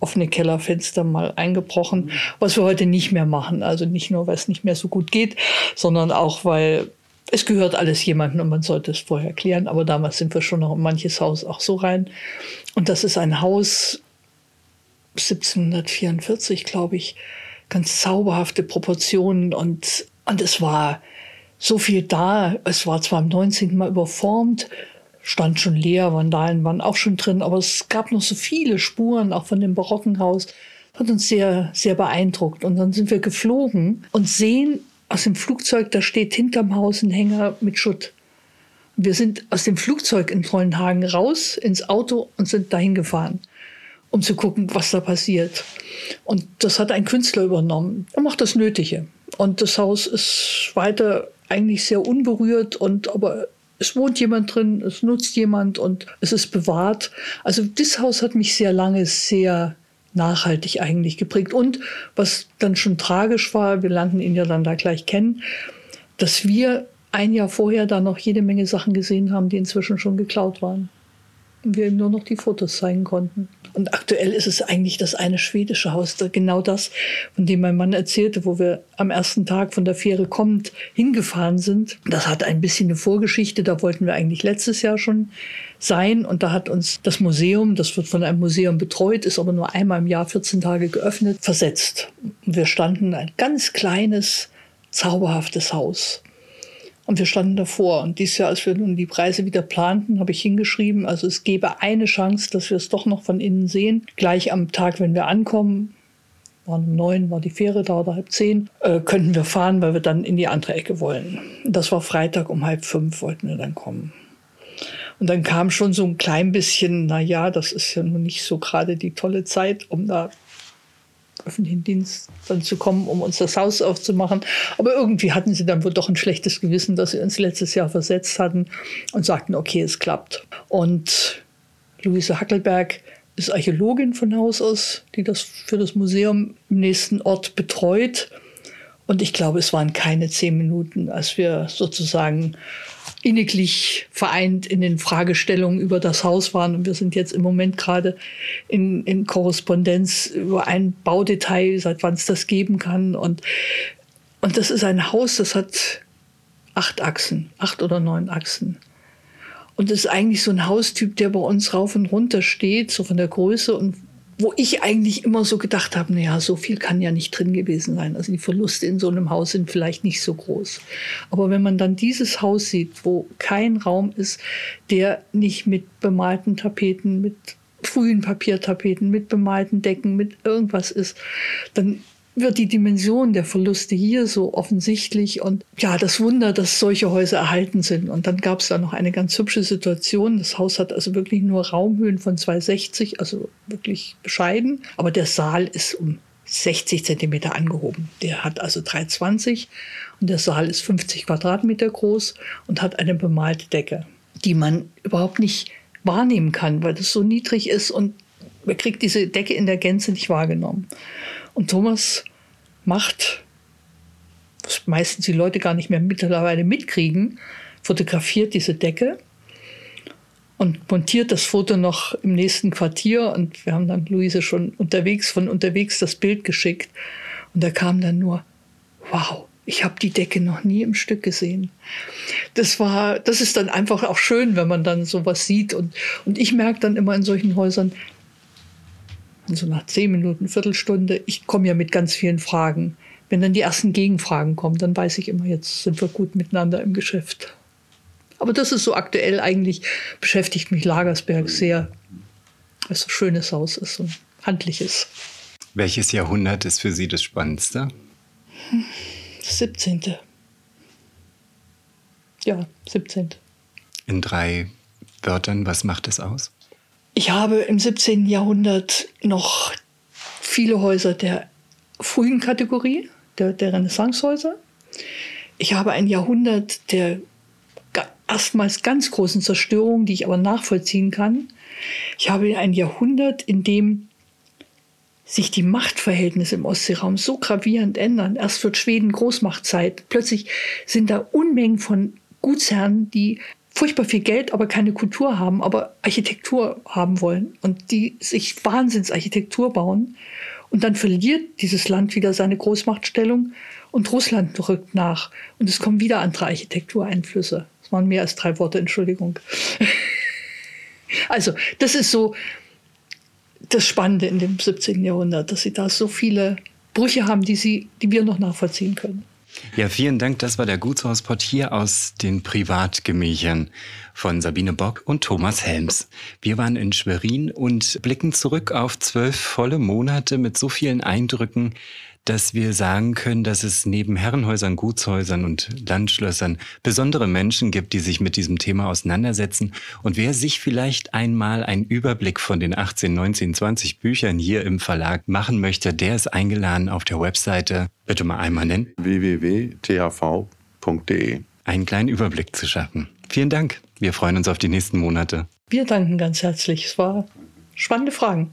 Speaker 1: offene Kellerfenster mal eingebrochen, was wir heute nicht mehr machen. Also nicht nur, weil es nicht mehr so gut geht, sondern auch, weil es gehört alles jemandem und man sollte es vorher klären. Aber damals sind wir schon noch in manches Haus auch so rein. Und das ist ein Haus 1744, glaube ich, ganz zauberhafte Proportionen und, und es war so viel da. Es war zwar im 19. Mal überformt, stand schon leer, Vandalen waren auch schon drin, aber es gab noch so viele Spuren, auch von dem barocken Haus. Hat uns sehr, sehr beeindruckt. Und dann sind wir geflogen und sehen aus dem Flugzeug, da steht hinterm Haus ein Hänger mit Schutt. Wir sind aus dem Flugzeug in Trollenhagen raus ins Auto und sind dahin gefahren, um zu gucken, was da passiert. Und das hat ein Künstler übernommen. Er macht das Nötige. Und das Haus ist weiter eigentlich sehr unberührt und aber es wohnt jemand drin, es nutzt jemand und es ist bewahrt. Also das Haus hat mich sehr lange sehr nachhaltig eigentlich geprägt. Und was dann schon tragisch war, wir lernten ihn ja dann da gleich kennen, dass wir ein Jahr vorher da noch jede Menge Sachen gesehen haben, die inzwischen schon geklaut waren. Und wir ihm nur noch die Fotos zeigen konnten. Und aktuell ist es eigentlich das eine schwedische Haus, genau das, von dem mein Mann erzählte, wo wir am ersten Tag von der Fähre kommend hingefahren sind. Das hat ein bisschen eine Vorgeschichte, da wollten wir eigentlich letztes Jahr schon sein. Und da hat uns das Museum, das wird von einem Museum betreut, ist aber nur einmal im Jahr 14 Tage geöffnet, versetzt. Und wir standen ein ganz kleines, zauberhaftes Haus. Und wir standen davor. Und dieses Jahr, als wir nun die Preise wieder planten, habe ich hingeschrieben, also es gäbe eine Chance, dass wir es doch noch von innen sehen. Gleich am Tag, wenn wir ankommen, waren um neun, war die Fähre da oder halb zehn, äh, könnten wir fahren, weil wir dann in die andere Ecke wollen. Das war Freitag um halb fünf, wollten wir dann kommen. Und dann kam schon so ein klein bisschen, na ja, das ist ja nun nicht so gerade die tolle Zeit, um da öffentlichen Dienst dann zu kommen, um uns das Haus aufzumachen. Aber irgendwie hatten sie dann wohl doch ein schlechtes Gewissen, dass sie uns letztes Jahr versetzt hatten und sagten, okay, es klappt. Und Luise Hackelberg ist Archäologin von Haus aus, die das für das Museum im nächsten Ort betreut. Und ich glaube, es waren keine zehn Minuten, als wir sozusagen inniglich vereint in den Fragestellungen über das Haus waren. Und wir sind jetzt im Moment gerade in, in Korrespondenz über ein Baudetail, seit wann es das geben kann. Und, und das ist ein Haus, das hat acht Achsen, acht oder neun Achsen. Und das ist eigentlich so ein Haustyp, der bei uns rauf und runter steht, so von der Größe und wo ich eigentlich immer so gedacht habe, naja, so viel kann ja nicht drin gewesen sein. Also die Verluste in so einem Haus sind vielleicht nicht so groß. Aber wenn man dann dieses Haus sieht, wo kein Raum ist, der nicht mit bemalten Tapeten, mit frühen Papiertapeten, mit bemalten Decken, mit irgendwas ist, dann wird die Dimension der Verluste hier so offensichtlich und ja, das Wunder, dass solche Häuser erhalten sind. Und dann gab es da noch eine ganz hübsche Situation. Das Haus hat also wirklich nur Raumhöhen von 260, also wirklich bescheiden. Aber der Saal ist um 60 Zentimeter angehoben. Der hat also 3,20 und der Saal ist 50 Quadratmeter groß und hat eine bemalte Decke, die man überhaupt nicht wahrnehmen kann, weil das so niedrig ist und man kriegt diese Decke in der Gänze nicht wahrgenommen. Und Thomas macht, was meistens die Leute gar nicht mehr mittlerweile mitkriegen, fotografiert diese Decke und montiert das Foto noch im nächsten Quartier. Und wir haben dann Luise schon unterwegs, von unterwegs das Bild geschickt. Und da kam dann nur, wow, ich habe die Decke noch nie im Stück gesehen. Das war, das ist dann einfach auch schön, wenn man dann sowas sieht. Und, und ich merke dann immer in solchen Häusern, also nach zehn Minuten, Viertelstunde, ich komme ja mit ganz vielen Fragen. Wenn dann die ersten Gegenfragen kommen, dann weiß ich immer, jetzt sind wir gut miteinander im Geschäft. Aber das ist so aktuell eigentlich, beschäftigt mich Lagersberg sehr, weil es ein schönes Haus ist und handliches.
Speaker 5: Welches Jahrhundert ist für Sie das Spannendste?
Speaker 1: Das 17. Ja, 17.
Speaker 5: In drei Wörtern, was macht es aus?
Speaker 1: Ich habe im 17. Jahrhundert noch viele Häuser der frühen Kategorie, der, der Renaissancehäuser. Ich habe ein Jahrhundert der erstmals ganz großen Zerstörung, die ich aber nachvollziehen kann. Ich habe ein Jahrhundert, in dem sich die Machtverhältnisse im Ostseeraum so gravierend ändern. Erst wird Schweden Großmachtzeit. Plötzlich sind da Unmengen von Gutsherren, die furchtbar viel Geld, aber keine Kultur haben, aber Architektur haben wollen und die sich Wahnsinnsarchitektur bauen. Und dann verliert dieses Land wieder seine Großmachtstellung und Russland rückt nach und es kommen wieder andere Architektureinflüsse. Das waren mehr als drei Worte, Entschuldigung. also, das ist so das Spannende in dem 17. Jahrhundert, dass sie da so viele Brüche haben, die, sie, die wir noch nachvollziehen können.
Speaker 5: Ja, vielen Dank. Das war der Gutshauspot hier aus den Privatgemächern von Sabine Bock und Thomas Helms. Wir waren in Schwerin und blicken zurück auf zwölf volle Monate mit so vielen Eindrücken, dass wir sagen können, dass es neben Herrenhäusern, Gutshäusern und Landschlössern besondere Menschen gibt, die sich mit diesem Thema auseinandersetzen. Und wer sich vielleicht einmal einen Überblick von den 18, 19, 20 Büchern hier im Verlag machen möchte, der ist eingeladen auf der Webseite, bitte mal einmal nennen,
Speaker 4: www.thv.de.
Speaker 5: Einen kleinen Überblick zu schaffen. Vielen Dank. Wir freuen uns auf die nächsten Monate.
Speaker 1: Wir danken ganz herzlich. Es war spannende Fragen.